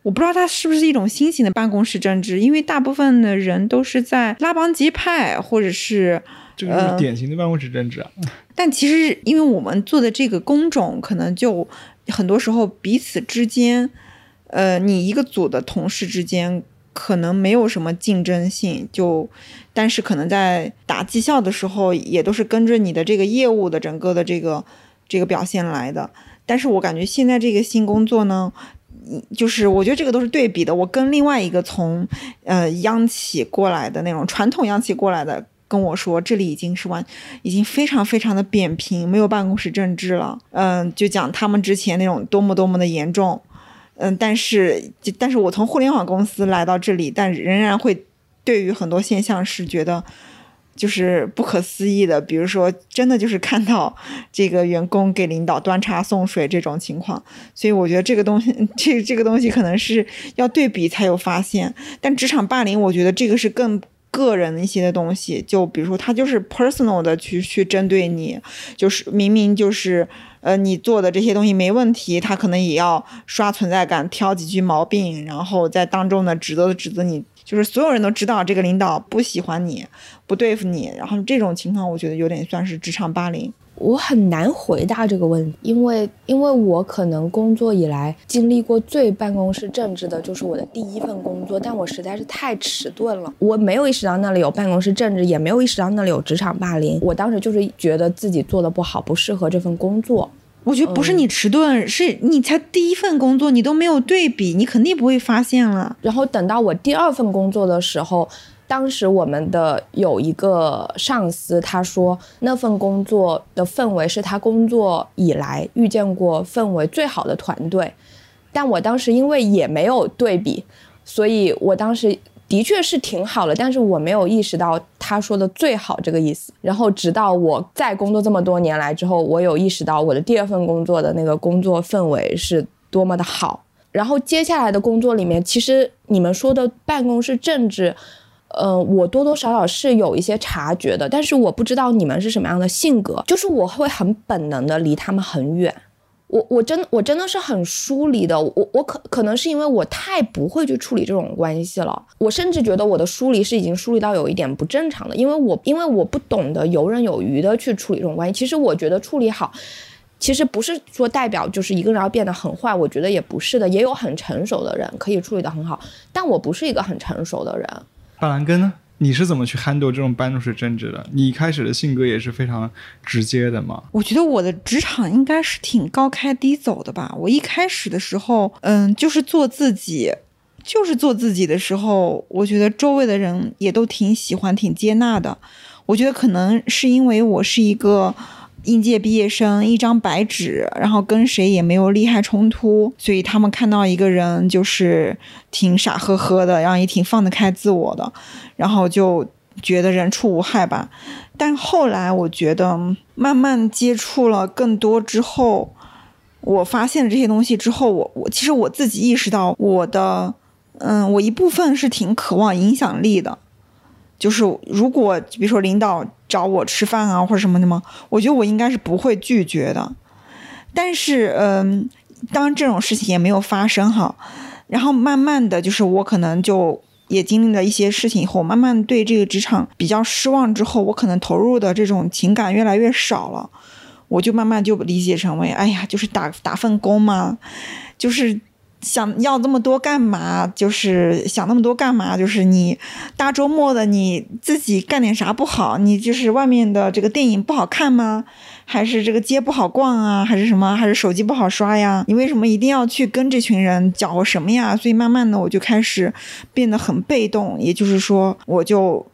我不知道它是不是一种新型的办公室政治，因为大部分的人都是在拉帮结派，或者是这个是典型的办公室政治啊。但其实，因为我们做的这个工种，可能就很多时候彼此之间，呃，你一个组的同事之间。可能没有什么竞争性，就，但是可能在打绩效的时候，也都是跟着你的这个业务的整个的这个这个表现来的。但是我感觉现在这个新工作呢，就是我觉得这个都是对比的。我跟另外一个从呃央企过来的那种传统央企过来的跟我说，这里已经是完，已经非常非常的扁平，没有办公室政治了。嗯，就讲他们之前那种多么多么的严重。嗯，但是但是我从互联网公司来到这里，但仍然会对于很多现象是觉得。就是不可思议的，比如说，真的就是看到这个员工给领导端茶送水这种情况，所以我觉得这个东西，这这个东西可能是要对比才有发现。但职场霸凌，我觉得这个是更个人一些的东西，就比如说他就是 personal 的去去针对你，就是明明就是呃你做的这些东西没问题，他可能也要刷存在感，挑几句毛病，然后在当众的指责指责你。就是所有人都知道这个领导不喜欢你，不对付你，然后这种情况，我觉得有点算是职场霸凌。我很难回答这个问题，因为因为我可能工作以来经历过最办公室政治的就是我的第一份工作，但我实在是太迟钝了，我没有意识到那里有办公室政治，也没有意识到那里有职场霸凌。我当时就是觉得自己做的不好，不适合这份工作。我觉得不是你迟钝，是你才第一份工作，你都没有对比，你肯定不会发现了。然后等到我第二份工作的时候，当时我们的有一个上司，他说那份工作的氛围是他工作以来遇见过氛围最好的团队。但我当时因为也没有对比，所以我当时。的确是挺好的，但是我没有意识到他说的最好这个意思。然后直到我在工作这么多年来之后，我有意识到我的第二份工作的那个工作氛围是多么的好。然后接下来的工作里面，其实你们说的办公室政治，呃，我多多少少是有一些察觉的，但是我不知道你们是什么样的性格，就是我会很本能的离他们很远。我我真我真的是很疏离的，我我可可能是因为我太不会去处理这种关系了，我甚至觉得我的疏离是已经疏离到有一点不正常的，因为我因为我不懂得游刃有余的去处理这种关系。其实我觉得处理好，其实不是说代表就是一个人要变得很坏，我觉得也不是的，也有很成熟的人可以处理得很好，但我不是一个很成熟的人。板蓝根呢？你是怎么去 handle 这种办公室政治的？你一开始的性格也是非常直接的吗？我觉得我的职场应该是挺高开低走的吧。我一开始的时候，嗯，就是做自己，就是做自己的时候，我觉得周围的人也都挺喜欢、挺接纳的。我觉得可能是因为我是一个。应届毕业生一张白纸，然后跟谁也没有利害冲突，所以他们看到一个人就是挺傻呵呵的，然后也挺放得开自我的，然后就觉得人畜无害吧。但后来我觉得慢慢接触了更多之后，我发现了这些东西之后，我我其实我自己意识到我的，嗯，我一部分是挺渴望影响力的。就是如果比如说领导找我吃饭啊或者什么的吗？我觉得我应该是不会拒绝的。但是嗯，当这种事情也没有发生哈，然后慢慢的就是我可能就也经历了一些事情以后，慢慢对这个职场比较失望之后，我可能投入的这种情感越来越少了，我就慢慢就理解成为，哎呀，就是打打份工嘛，就是。想要这么多干嘛？就是想那么多干嘛？就是你大周末的你自己干点啥不好？你就是外面的这个电影不好看吗？还是这个街不好逛啊？还是什么？还是手机不好刷呀？你为什么一定要去跟这群人搅和什么呀？所以慢慢的我就开始变得很被动，也就是说，我就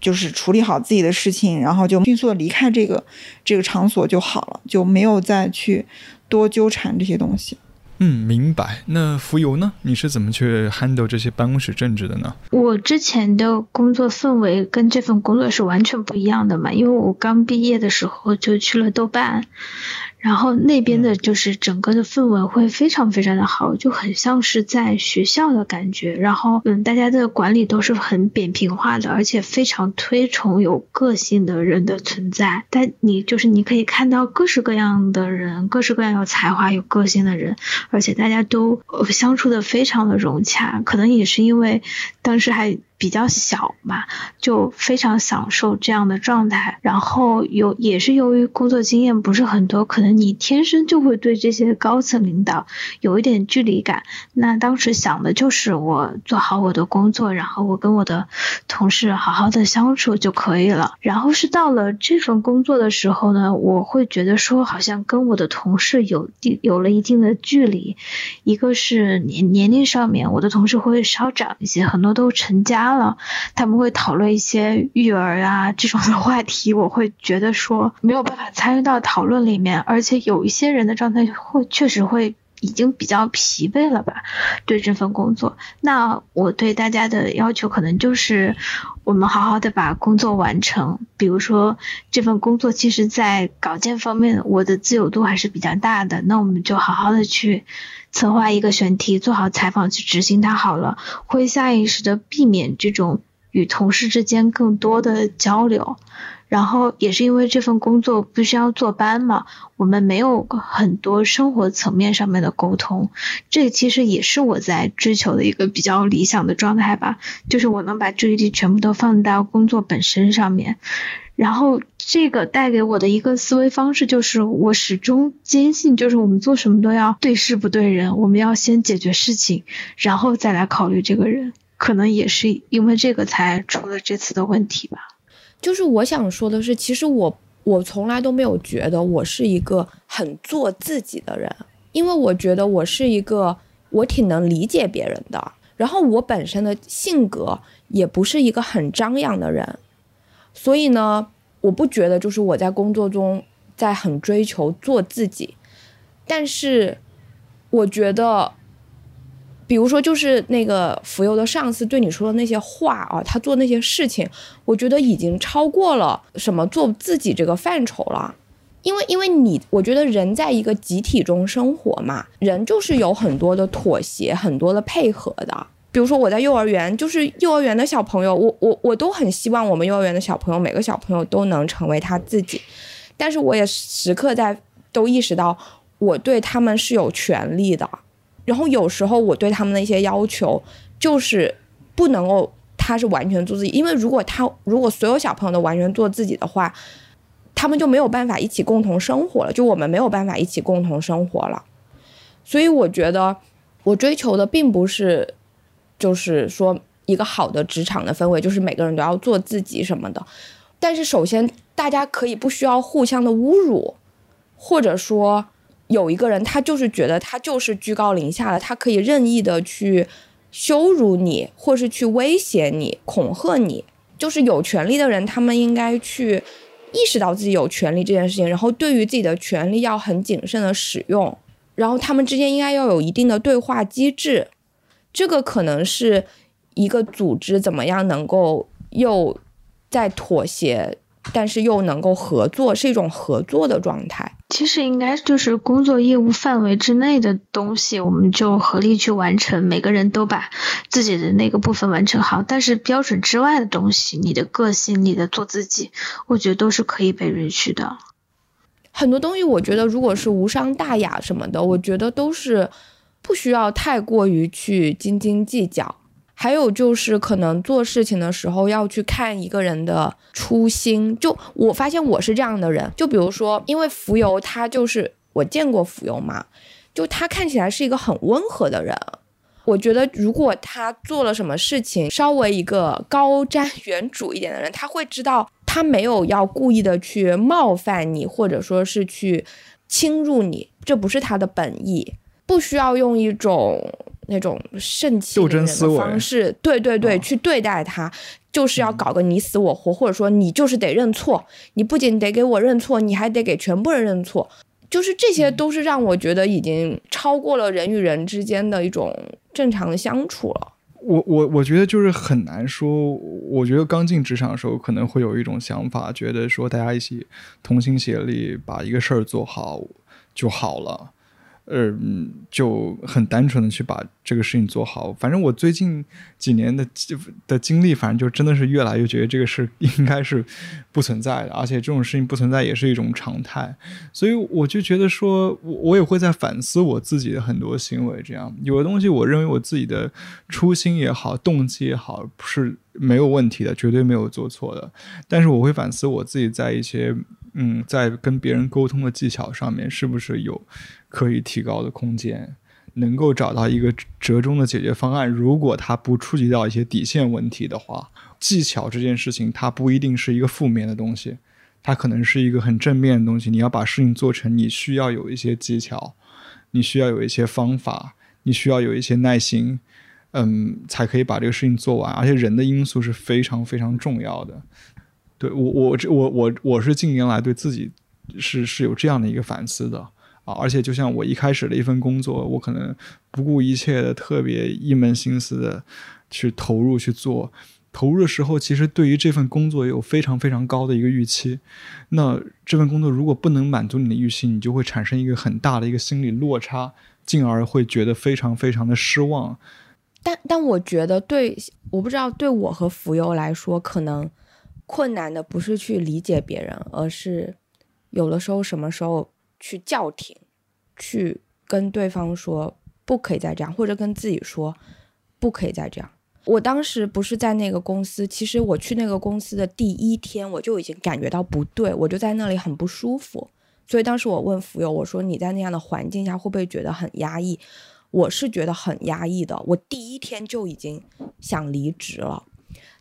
就是处理好自己的事情，然后就迅速的离开这个这个场所就好了，就没有再去多纠缠这些东西。嗯，明白。那浮游呢？你是怎么去 handle 这些办公室政治的呢？我之前的工作氛围跟这份工作是完全不一样的嘛，因为我刚毕业的时候就去了豆瓣。然后那边的就是整个的氛围会非常非常的好，就很像是在学校的感觉。然后，嗯，大家的管理都是很扁平化的，而且非常推崇有个性的人的存在。但你就是你可以看到各式各样的人，各式各样有才华、有个性的人，而且大家都相处的非常的融洽。可能也是因为当时还。比较小嘛，就非常享受这样的状态。然后有也是由于工作经验不是很多，可能你天生就会对这些高层领导有一点距离感。那当时想的就是我做好我的工作，然后我跟我的同事好好的相处就可以了。然后是到了这份工作的时候呢，我会觉得说好像跟我的同事有定有了一定的距离。一个是年年龄上面，我的同事会稍长一些，很多都成家。了，他们会讨论一些育儿啊这种的话题，我会觉得说没有办法参与到讨论里面，而且有一些人的状态会确实会已经比较疲惫了吧，对这份工作。那我对大家的要求可能就是我们好好的把工作完成，比如说这份工作其实在稿件方面我的自由度还是比较大的，那我们就好好的去。策划一个选题，做好采访去执行它好了，会下意识的避免这种与同事之间更多的交流。然后也是因为这份工作必须要坐班嘛，我们没有很多生活层面上面的沟通。这其实也是我在追求的一个比较理想的状态吧，就是我能把注意力全部都放到工作本身上面。然后这个带给我的一个思维方式就是，我始终坚信，就是我们做什么都要对事不对人，我们要先解决事情，然后再来考虑这个人。可能也是因为这个才出了这次的问题吧。就是我想说的是，其实我我从来都没有觉得我是一个很做自己的人，因为我觉得我是一个我挺能理解别人的，然后我本身的性格也不是一个很张扬的人。所以呢，我不觉得就是我在工作中在很追求做自己，但是我觉得，比如说就是那个浮游的上司对你说的那些话啊，他做那些事情，我觉得已经超过了什么做自己这个范畴了，因为因为你，我觉得人在一个集体中生活嘛，人就是有很多的妥协，很多的配合的。比如说我在幼儿园，就是幼儿园的小朋友，我我我都很希望我们幼儿园的小朋友每个小朋友都能成为他自己，但是我也时刻在都意识到我对他们是有权利的，然后有时候我对他们的一些要求就是不能够他是完全做自己，因为如果他如果所有小朋友都完全做自己的话，他们就没有办法一起共同生活了，就我们没有办法一起共同生活了，所以我觉得我追求的并不是。就是说，一个好的职场的氛围，就是每个人都要做自己什么的。但是，首先大家可以不需要互相的侮辱，或者说有一个人他就是觉得他就是居高临下的，他可以任意的去羞辱你，或是去威胁你、恐吓你。就是有权利的人，他们应该去意识到自己有权利这件事情，然后对于自己的权利要很谨慎的使用，然后他们之间应该要有一定的对话机制。这个可能是一个组织怎么样能够又在妥协，但是又能够合作，是一种合作的状态。其实应该就是工作业务范围之内的东西，我们就合力去完成，每个人都把自己的那个部分完成好。但是标准之外的东西，你的个性，你的做自己，我觉得都是可以被允许的。很多东西，我觉得如果是无伤大雅什么的，我觉得都是。不需要太过于去斤斤计较，还有就是可能做事情的时候要去看一个人的初心。就我发现我是这样的人，就比如说，因为浮游他就是我见过浮游嘛，就他看起来是一个很温和的人。我觉得如果他做了什么事情，稍微一个高瞻 远瞩一点的人，他会知道他没有要故意的去冒犯你，或者说是去侵入你，这不是他的本意。不需要用一种那种盛气凌人的方式，对对对，去对待他，就是要搞个你死我活，或者说你就是得认错，你不仅得给我认错，你还得给全部人认错，就是这些都是让我觉得已经超过了人与人之间的一种正常的相处了。我我我觉得就是很难说，我觉得刚进职场的时候可能会有一种想法，觉得说大家一起同心协力把一个事儿做好就好了。嗯，就很单纯的去把这个事情做好。反正我最近几年的的经历，反正就真的是越来越觉得这个事应该是不存在的，而且这种事情不存在也是一种常态。所以我就觉得说，我我也会在反思我自己的很多行为。这样有的东西，我认为我自己的初心也好，动机也好，是没有问题的，绝对没有做错的。但是我会反思我自己在一些。嗯，在跟别人沟通的技巧上面，是不是有可以提高的空间？能够找到一个折中的解决方案。如果它不触及到一些底线问题的话，技巧这件事情它不一定是一个负面的东西，它可能是一个很正面的东西。你要把事情做成，你需要有一些技巧，你需要有一些方法，你需要有一些耐心，嗯，才可以把这个事情做完。而且人的因素是非常非常重要的。对我，我这我我我是近年来对自己是是有这样的一个反思的啊，而且就像我一开始的一份工作，我可能不顾一切的特别一门心思的去投入去做，投入的时候，其实对于这份工作有非常非常高的一个预期，那这份工作如果不能满足你的预期，你就会产生一个很大的一个心理落差，进而会觉得非常非常的失望。但但我觉得对，我不知道对我和浮游来说可能。困难的不是去理解别人，而是有的时候什么时候去叫停，去跟对方说不可以再这样，或者跟自己说不可以再这样。我当时不是在那个公司，其实我去那个公司的第一天，我就已经感觉到不对，我就在那里很不舒服。所以当时我问浮友，我说你在那样的环境下会不会觉得很压抑？我是觉得很压抑的，我第一天就已经想离职了。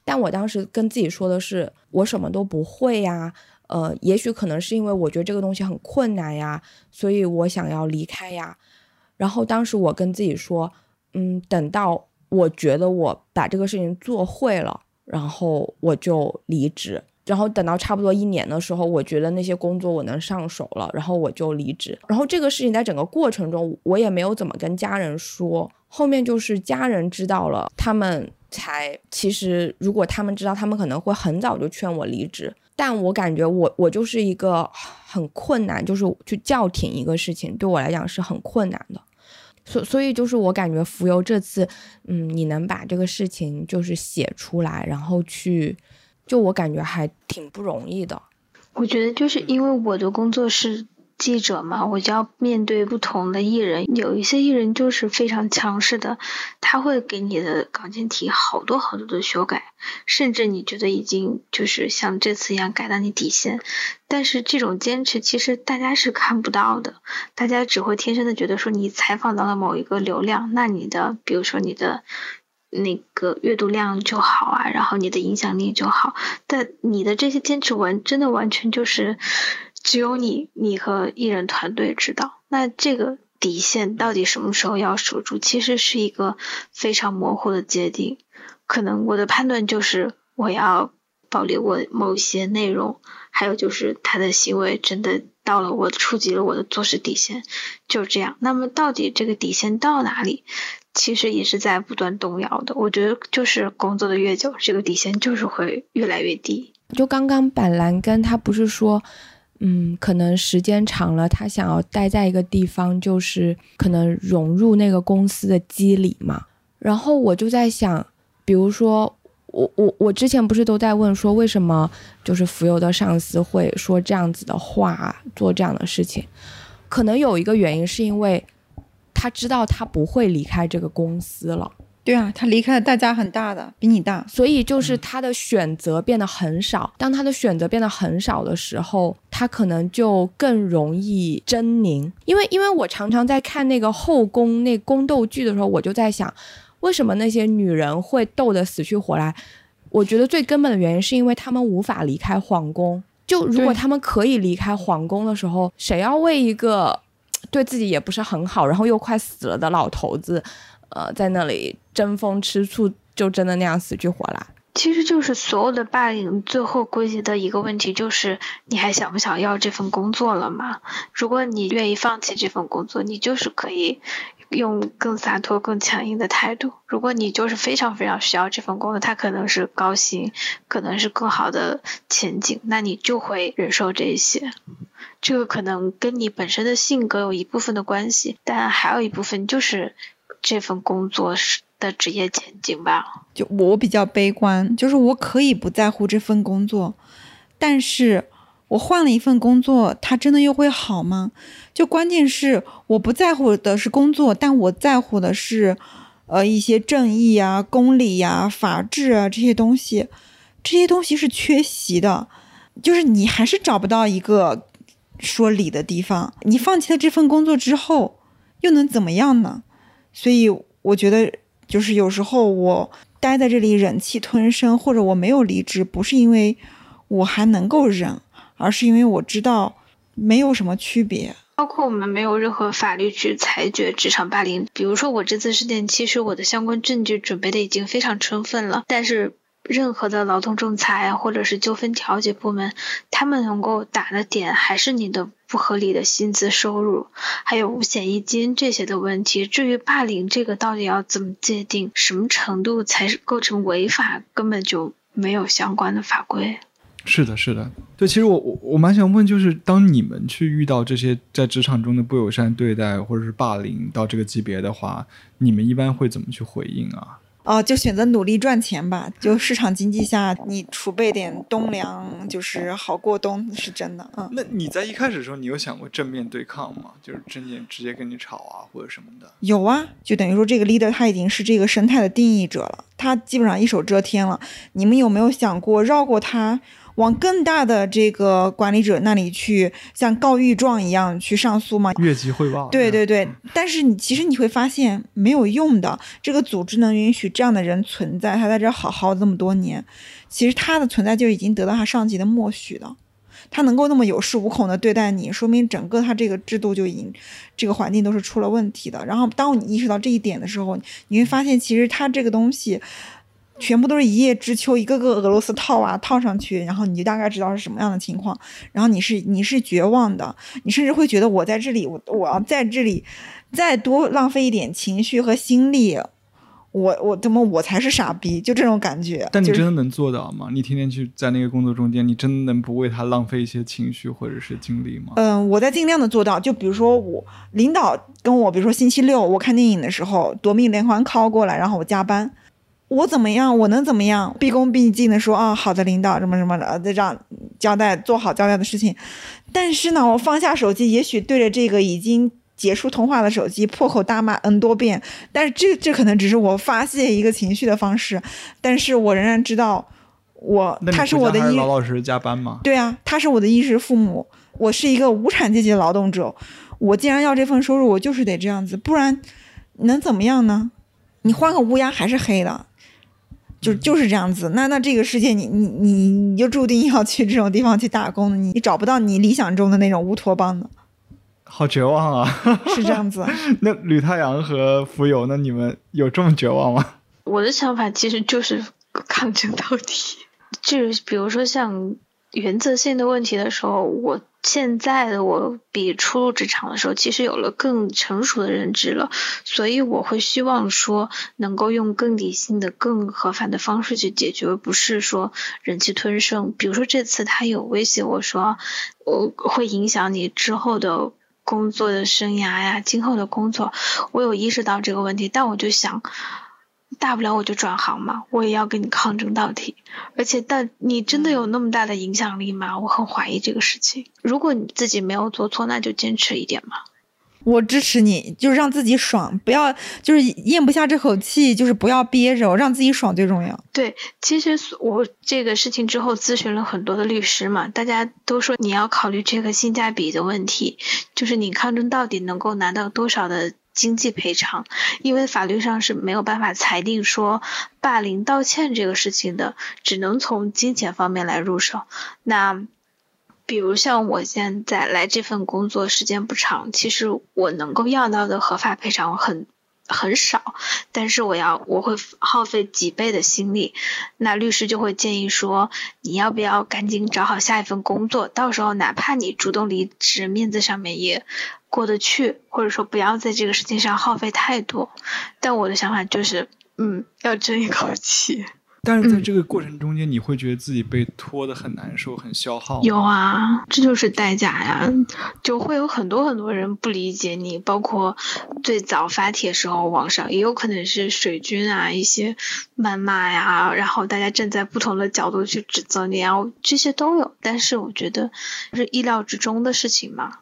但我当时跟自己说的是，我什么都不会呀，呃，也许可能是因为我觉得这个东西很困难呀，所以我想要离开呀。然后当时我跟自己说，嗯，等到我觉得我把这个事情做会了，然后我就离职。然后等到差不多一年的时候，我觉得那些工作我能上手了，然后我就离职。然后这个事情在整个过程中，我也没有怎么跟家人说。后面就是家人知道了，他们。才其实，如果他们知道，他们可能会很早就劝我离职。但我感觉我我就是一个很困难，就是去叫停一个事情，对我来讲是很困难的。所所以就是我感觉浮游这次，嗯，你能把这个事情就是写出来，然后去，就我感觉还挺不容易的。我觉得就是因为我的工作是。记者嘛，我就要面对不同的艺人，有一些艺人就是非常强势的，他会给你的稿件提好多好多的修改，甚至你觉得已经就是像这次一样改到你底线，但是这种坚持其实大家是看不到的，大家只会天生的觉得说你采访到了某一个流量，那你的比如说你的那个阅读量就好啊，然后你的影响力就好，但你的这些坚持完真的完全就是。只有你，你和艺人团队知道。那这个底线到底什么时候要守住，其实是一个非常模糊的界定。可能我的判断就是，我要保留我某些内容，还有就是他的行为真的到了我触及了我的做事底线，就这样。那么到底这个底线到哪里，其实也是在不断动摇的。我觉得就是工作的越久，这个底线就是会越来越低。就刚刚板蓝根他不是说。嗯，可能时间长了，他想要待在一个地方，就是可能融入那个公司的机理嘛。然后我就在想，比如说我我我之前不是都在问说，为什么就是浮游的上司会说这样子的话，做这样的事情？可能有一个原因是因为他知道他不会离开这个公司了。对啊，他离开的代价很大的，比你大，所以就是他的选择变得很少。当他的选择变得很少的时候，他可能就更容易狰狞。因为，因为我常常在看那个后宫那宫斗剧的时候，我就在想，为什么那些女人会斗得死去活来？我觉得最根本的原因是因为他们无法离开皇宫。就如果他们可以离开皇宫的时候，谁要为一个 对自己也不是很好，然后又快死了的老头子？呃，在那里争风吃醋，就真的那样死去活来。其实就是所有的霸凌，最后归结的一个问题就是：你还想不想要这份工作了吗？如果你愿意放弃这份工作，你就是可以用更洒脱、更强硬的态度。如果你就是非常非常需要这份工作，它可能是高薪，可能是更好的前景，那你就会忍受这些。这个可能跟你本身的性格有一部分的关系，但还有一部分就是这份工作是的职业前景吧。就我比较悲观，就是我可以不在乎这份工作，但是我换了一份工作，它真的又会好吗？就关键是我不在乎的是工作，但我在乎的是，呃，一些正义啊、公理呀、法治啊这些东西，这些东西是缺席的，就是你还是找不到一个。说理的地方，你放弃了这份工作之后，又能怎么样呢？所以我觉得，就是有时候我待在这里忍气吞声，或者我没有离职，不是因为我还能够忍，而是因为我知道没有什么区别。包括我们没有任何法律去裁决职场霸凌。比如说我这次事件，其实我的相关证据准备的已经非常充分了，但是。任何的劳动仲裁或者是纠纷调解部门，他们能够打的点还是你的不合理的薪资收入，还有五险一金这些的问题。至于霸凌这个到底要怎么界定，什么程度才是构成违法，根本就没有相关的法规。是的，是的，对。其实我我我蛮想问，就是当你们去遇到这些在职场中的不友善对待或者是霸凌到这个级别的话，你们一般会怎么去回应啊？哦，就选择努力赚钱吧。就市场经济下，你储备点冬粮，就是好过冬，是真的。嗯，那你在一开始的时候，你有想过正面对抗吗？就是正面直接跟你吵啊，或者什么的？有啊，就等于说这个 leader 他已经是这个生态的定义者了，他基本上一手遮天了。你们有没有想过绕过他？往更大的这个管理者那里去，像告御状一样去上诉吗？越级汇报。对对对，但是你其实你会发现没有用的。这个组织能允许这样的人存在，他在这好好这么多年，其实他的存在就已经得到他上级的默许了。他能够那么有恃无恐的对待你，说明整个他这个制度就已经这个环境都是出了问题的。然后当你意识到这一点的时候，你会发现其实他这个东西。全部都是一叶知秋，一个个俄罗斯套娃套上去，然后你就大概知道是什么样的情况。然后你是你是绝望的，你甚至会觉得我在这里，我我要在这里再多浪费一点情绪和心力，我我怎么我才是傻逼？就这种感觉。但你真的能做到吗？你天天去在那个工作中间，你真的能不为他浪费一些情绪或者是精力吗？嗯，我在尽量的做到。就比如说我领导跟我，比如说星期六我看电影的时候，夺命连环 call 过来，然后我加班。我怎么样？我能怎么样？毕恭毕敬的说啊，好的，领导什么什么的，这样交代做好交代的事情。但是呢，我放下手机，也许对着这个已经结束通话的手机破口大骂 n 多遍。但是这这可能只是我发泄一个情绪的方式。但是我仍然知道，我他是我的衣老老实实加班吗？对啊，他是我的衣食父母。我是一个无产阶级的劳动者，我既然要这份收入，我就是得这样子，不然能怎么样呢？你换个乌鸦还是黑的。就就是这样子，那那这个世界，你你你你就注定要去这种地方去打工的，你你找不到你理想中的那种乌托邦的，好绝望啊！是这样子。那吕太阳和浮游，那你们有这么绝望吗？我的想法其实就是 抗争到底，就是比如说像原则性的问题的时候，我。现在的我比初入职场的时候，其实有了更成熟的认知了，所以我会希望说，能够用更理性的、更合法的方式去解决，而不是说忍气吞声。比如说这次他有威胁我说，我会影响你之后的工作的生涯呀，今后的工作，我有意识到这个问题，但我就想。大不了我就转行嘛，我也要跟你抗争到底。而且，但你真的有那么大的影响力吗？我很怀疑这个事情。如果你自己没有做错，那就坚持一点嘛。我支持你，就是让自己爽，不要就是咽不下这口气，就是不要憋着，让自己爽最重要。对，其实我这个事情之后咨询了很多的律师嘛，大家都说你要考虑这个性价比的问题，就是你抗争到底能够拿到多少的。经济赔偿，因为法律上是没有办法裁定说霸凌道歉这个事情的，只能从金钱方面来入手。那比如像我现在来这份工作时间不长，其实我能够要到的合法赔偿很很少，但是我要我会耗费几倍的心力。那律师就会建议说，你要不要赶紧找好下一份工作？到时候哪怕你主动离职，面子上面也。过得去，或者说不要在这个事情上耗费太多。但我的想法就是，嗯，要争一口气。但是在这个过程中间，你会觉得自己被拖得很难受、很消耗。有啊，这就是代价呀，就会有很多很多人不理解你，包括最早发帖时候，网上也有可能是水军啊，一些谩骂呀，然后大家站在不同的角度去指责你啊，这些都有。但是我觉得是意料之中的事情嘛。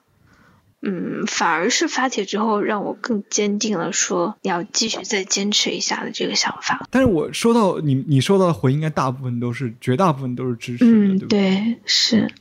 嗯，反而是发帖之后，让我更坚定了说要继续再坚持一下的这个想法。但是我收到你你收到的回应，应该大部分都是绝大部分都是支持的，对对？是。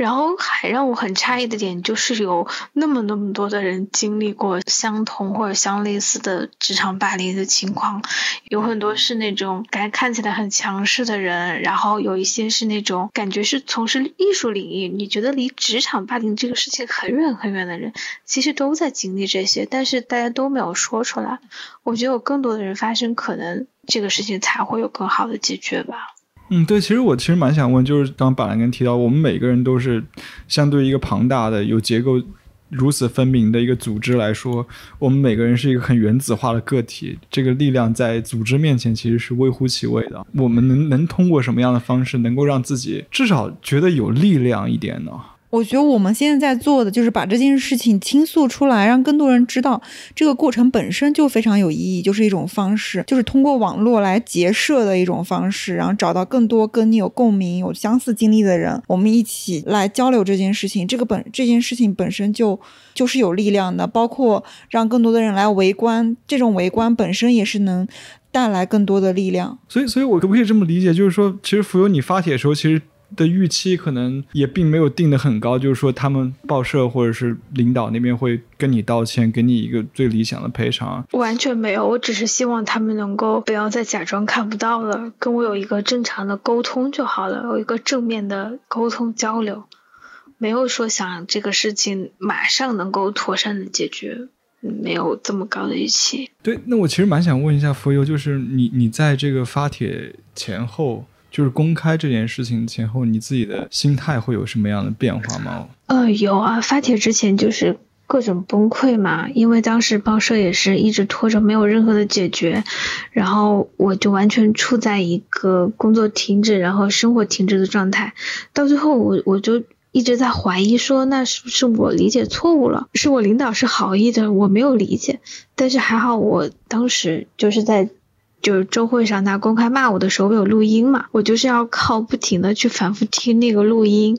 然后还让我很诧异的点就是有那么那么多的人经历过相同或者相类似的职场霸凌的情况，有很多是那种感觉看起来很强势的人，然后有一些是那种感觉是从事艺术领域，你觉得离职场霸凌这个事情很远很远的人，其实都在经历这些，但是大家都没有说出来。我觉得有更多的人发生，可能这个事情才会有更好的解决吧。嗯，对，其实我其实蛮想问，就是刚板蓝根提到，我们每个人都是相对一个庞大的、有结构如此分明的一个组织来说，我们每个人是一个很原子化的个体，这个力量在组织面前其实是微乎其微的。我们能能通过什么样的方式，能够让自己至少觉得有力量一点呢？我觉得我们现在在做的就是把这件事情倾诉出来，让更多人知道。这个过程本身就非常有意义，就是一种方式，就是通过网络来结社的一种方式，然后找到更多跟你有共鸣、有相似经历的人，我们一起来交流这件事情。这个本这件事情本身就就是有力量的，包括让更多的人来围观，这种围观本身也是能带来更多的力量。所以，所以我可不可以这么理解，就是说，其实浮游你发帖的时候，其实。的预期可能也并没有定得很高，就是说他们报社或者是领导那边会跟你道歉，给你一个最理想的赔偿。完全没有，我只是希望他们能够不要再假装看不到了，跟我有一个正常的沟通就好了，有一个正面的沟通交流，没有说想这个事情马上能够妥善的解决，没有这么高的预期。对，那我其实蛮想问一下浮游，就是你你在这个发帖前后。就是公开这件事情前后，你自己的心态会有什么样的变化吗？呃，有啊，发帖之前就是各种崩溃嘛，因为当时报社也是一直拖着，没有任何的解决，然后我就完全处在一个工作停止，然后生活停止的状态。到最后，我我就一直在怀疑，说那是不是我理解错误了？是我领导是好意的，我没有理解。但是还好，我当时就是在。就是周会上他公开骂我的时候，我有录音嘛？我就是要靠不停的去反复听那个录音，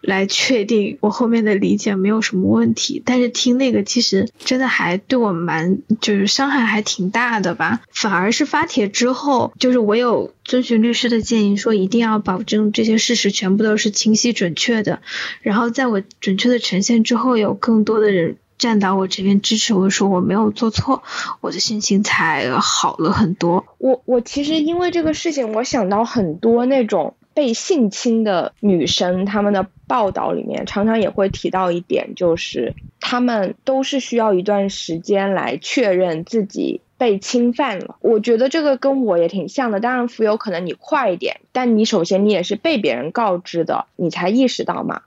来确定我后面的理解没有什么问题。但是听那个其实真的还对我蛮，就是伤害还挺大的吧。反而是发帖之后，就是我有遵循律师的建议，说一定要保证这些事实全部都是清晰准确的。然后在我准确的呈现之后，有更多的人。站到我这边支持我说我没有做错，我的心情才好了很多。我我其实因为这个事情，我想到很多那种被性侵的女生，她们的报道里面常常也会提到一点，就是她们都是需要一段时间来确认自己被侵犯了。我觉得这个跟我也挺像的。当然，浮游可能你快一点，但你首先你也是被别人告知的，你才意识到嘛。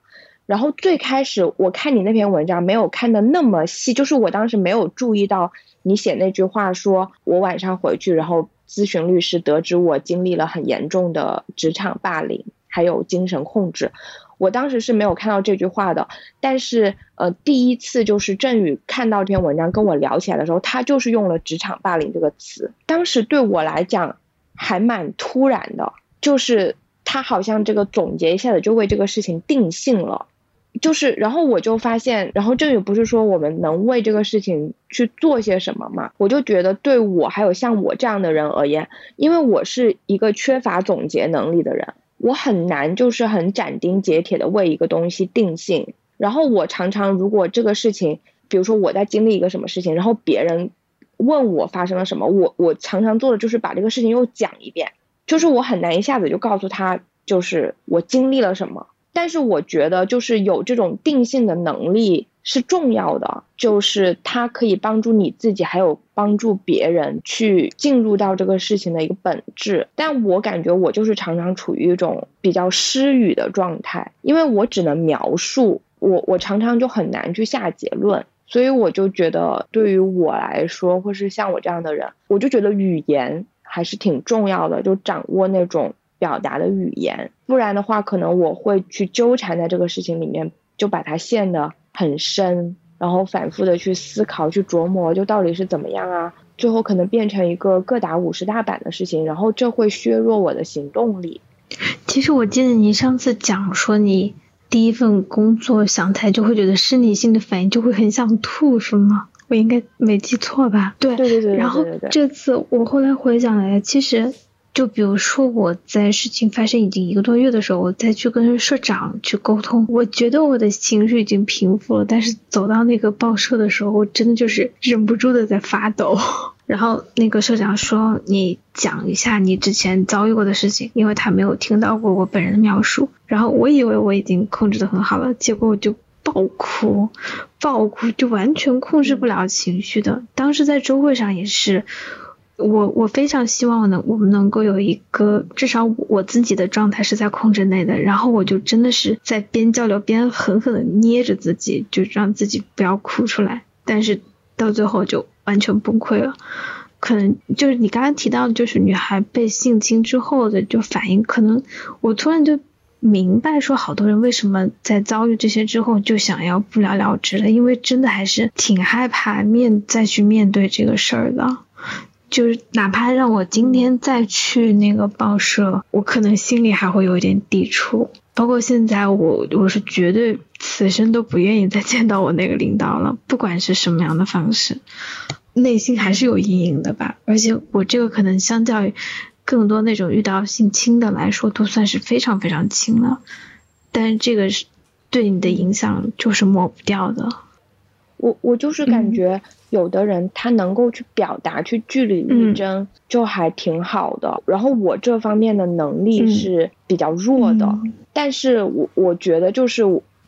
然后最开始我看你那篇文章没有看的那么细，就是我当时没有注意到你写那句话，说我晚上回去，然后咨询律师，得知我经历了很严重的职场霸凌，还有精神控制。我当时是没有看到这句话的，但是呃，第一次就是振宇看到这篇文章跟我聊起来的时候，他就是用了职场霸凌这个词，当时对我来讲还蛮突然的，就是他好像这个总结一下子就为这个事情定性了。就是，然后我就发现，然后这也不是说我们能为这个事情去做些什么嘛？我就觉得，对我还有像我这样的人而言，因为我是一个缺乏总结能力的人，我很难就是很斩钉截铁的为一个东西定性。然后我常常，如果这个事情，比如说我在经历一个什么事情，然后别人问我发生了什么，我我常常做的就是把这个事情又讲一遍，就是我很难一下子就告诉他，就是我经历了什么。但是我觉得，就是有这种定性的能力是重要的，就是它可以帮助你自己，还有帮助别人去进入到这个事情的一个本质。但我感觉我就是常常处于一种比较失语的状态，因为我只能描述，我我常常就很难去下结论。所以我就觉得，对于我来说，或是像我这样的人，我就觉得语言还是挺重要的，就掌握那种表达的语言，不然的话，可能我会去纠缠在这个事情里面，就把它陷得很深，然后反复的去思考、去琢磨，就到底是怎么样啊？最后可能变成一个各打五十大板的事情，然后这会削弱我的行动力。其实我记得你上次讲说你。第一份工作想起来就会觉得生理性的反应就会很想吐，是吗？我应该没记错吧？对对对对。然后这次我后来回想来，其实就比如说我在事情发生已经一个多月的时候，我再去跟社长去沟通，我觉得我的情绪已经平复了，但是走到那个报社的时候，我真的就是忍不住的在发抖。然后那个社长说：“你讲一下你之前遭遇过的事情，因为他没有听到过我本人的描述。”然后我以为我已经控制的很好了，结果我就爆哭，爆哭就完全控制不了情绪的。当时在周会上也是，我我非常希望能我们能够有一个至少我自己的状态是在控制内的。然后我就真的是在边交流边狠狠的捏着自己，就让自己不要哭出来。但是到最后就。完全崩溃了，可能就是你刚刚提到，就是女孩被性侵之后的就反应，可能我突然就明白说，好多人为什么在遭遇这些之后就想要不了了之了，因为真的还是挺害怕面再去面对这个事儿的，就是哪怕让我今天再去那个报社，我可能心里还会有一点抵触，包括现在我我是绝对。此生都不愿意再见到我那个领导了，不管是什么样的方式，内心还是有阴影的吧。而且我这个可能相较于更多那种遇到性侵的来说，都算是非常非常轻了。但是这个是对你的影响就是抹不掉的。我我就是感觉有的人他能够去表达、去据理力争，就还挺好的。然后我这方面的能力是比较弱的，但是我我觉得就是。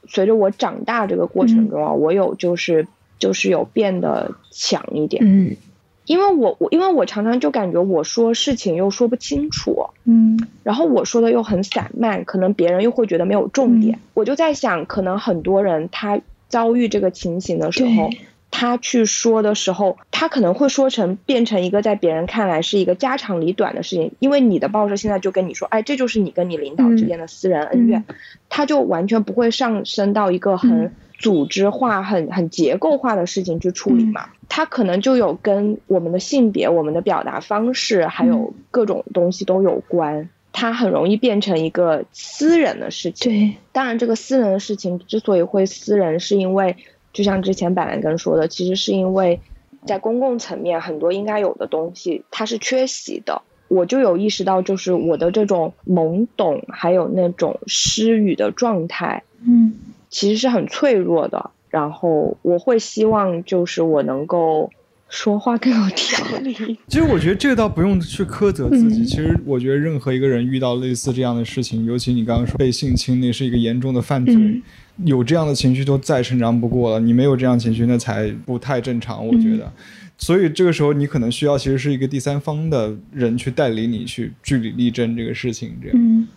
随着我长大这个过程中啊，我有就是就是有变得强一点，嗯，因为我我因为我常常就感觉我说事情又说不清楚，嗯，然后我说的又很散漫，可能别人又会觉得没有重点，我就在想，可能很多人他遭遇这个情形的时候。他去说的时候，他可能会说成变成一个在别人看来是一个家长里短的事情，因为你的报社现在就跟你说，哎，这就是你跟你领导之间的私人恩怨，他就完全不会上升到一个很组织化、很很结构化的事情去处理嘛。他可能就有跟我们的性别、我们的表达方式，还有各种东西都有关，他很容易变成一个私人的事情。对，当然这个私人的事情之所以会私人，是因为。就像之前板蓝根说的，其实是因为在公共层面很多应该有的东西它是缺席的。我就有意识到，就是我的这种懵懂，还有那种失语的状态，嗯，其实是很脆弱的。然后我会希望，就是我能够说话更有条理。其实我觉得这个倒不用去苛责自己。其实我觉得任何一个人遇到类似这样的事情，尤其你刚刚说被性侵，那是一个严重的犯罪。有这样的情绪都再正常不过了，你没有这样情绪那才不太正常，我觉得。所以这个时候你可能需要其实是一个第三方的人去带领你去据理力争这个事情，这样。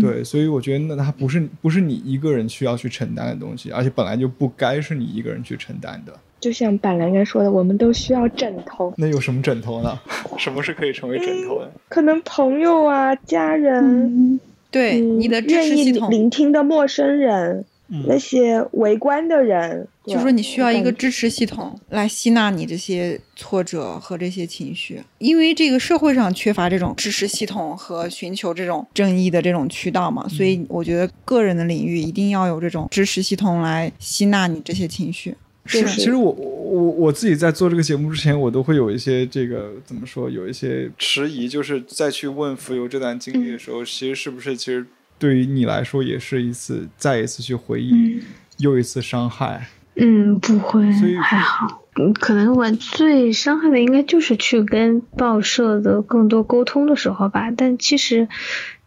对，所以我觉得那它不是不是你一个人需要去承担的东西，而且本来就不该是你一个人去承担的。就像板蓝根说的，我们都需要枕头。那有什么枕头呢？什么是可以成为枕头的？可能朋友啊，家人。对，你的支持系统。聆听的陌生人。那些围观的人，就说你需要一个支持系统来吸纳你这些挫折和这些情绪，因为这个社会上缺乏这种支持系统和寻求这种正义的这种渠道嘛，所以我觉得个人的领域一定要有这种支持系统来吸纳你这些情绪。是，其实我我我自己在做这个节目之前，我都会有一些这个怎么说，有一些迟疑，就是再去问浮游这段经历的时候，其实是不是其实。对于你来说，也是一次再一次去回忆，又一次伤害。嗯，不会，所还好。嗯，可能我最伤害的应该就是去跟报社的更多沟通的时候吧。但其实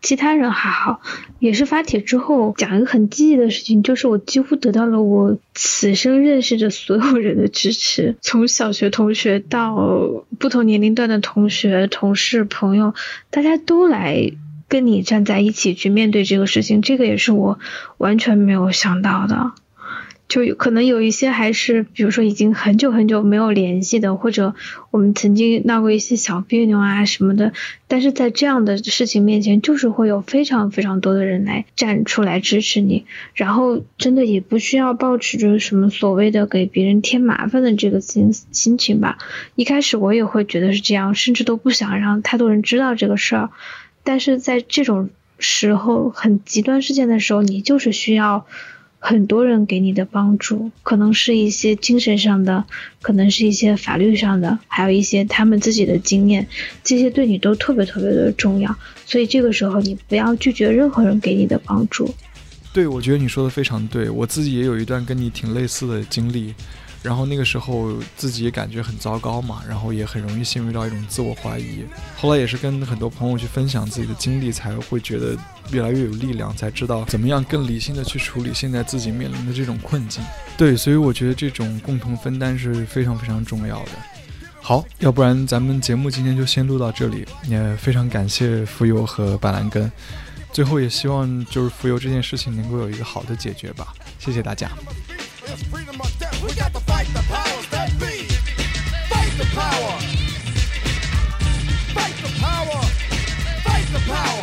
其他人还好，也是发帖之后讲一个很积极的事情，就是我几乎得到了我此生认识的所有人的支持，从小学同学到不同年龄段的同学、同事、朋友，大家都来。跟你站在一起去面对这个事情，这个也是我完全没有想到的。就有可能有一些还是，比如说已经很久很久没有联系的，或者我们曾经闹过一些小别扭啊什么的，但是在这样的事情面前，就是会有非常非常多的人来站出来支持你，然后真的也不需要抱持着什么所谓的给别人添麻烦的这个心心情吧。一开始我也会觉得是这样，甚至都不想让太多人知道这个事儿，但是在这种时候很极端事件的时候，你就是需要。很多人给你的帮助，可能是一些精神上的，可能是一些法律上的，还有一些他们自己的经验，这些对你都特别特别的重要。所以这个时候，你不要拒绝任何人给你的帮助。对，我觉得你说的非常对，我自己也有一段跟你挺类似的经历。然后那个时候自己也感觉很糟糕嘛，然后也很容易陷入到一种自我怀疑。后来也是跟很多朋友去分享自己的经历，才会觉得越来越有力量，才知道怎么样更理性的去处理现在自己面临的这种困境。对，所以我觉得这种共同分担是非常非常重要的。好，要不然咱们节目今天就先录到这里，也非常感谢浮游和板蓝根。最后也希望就是浮游这件事情能够有一个好的解决吧。谢谢大家。We got to fight the powers that be. Fight the power. Fight the power. Fight the power.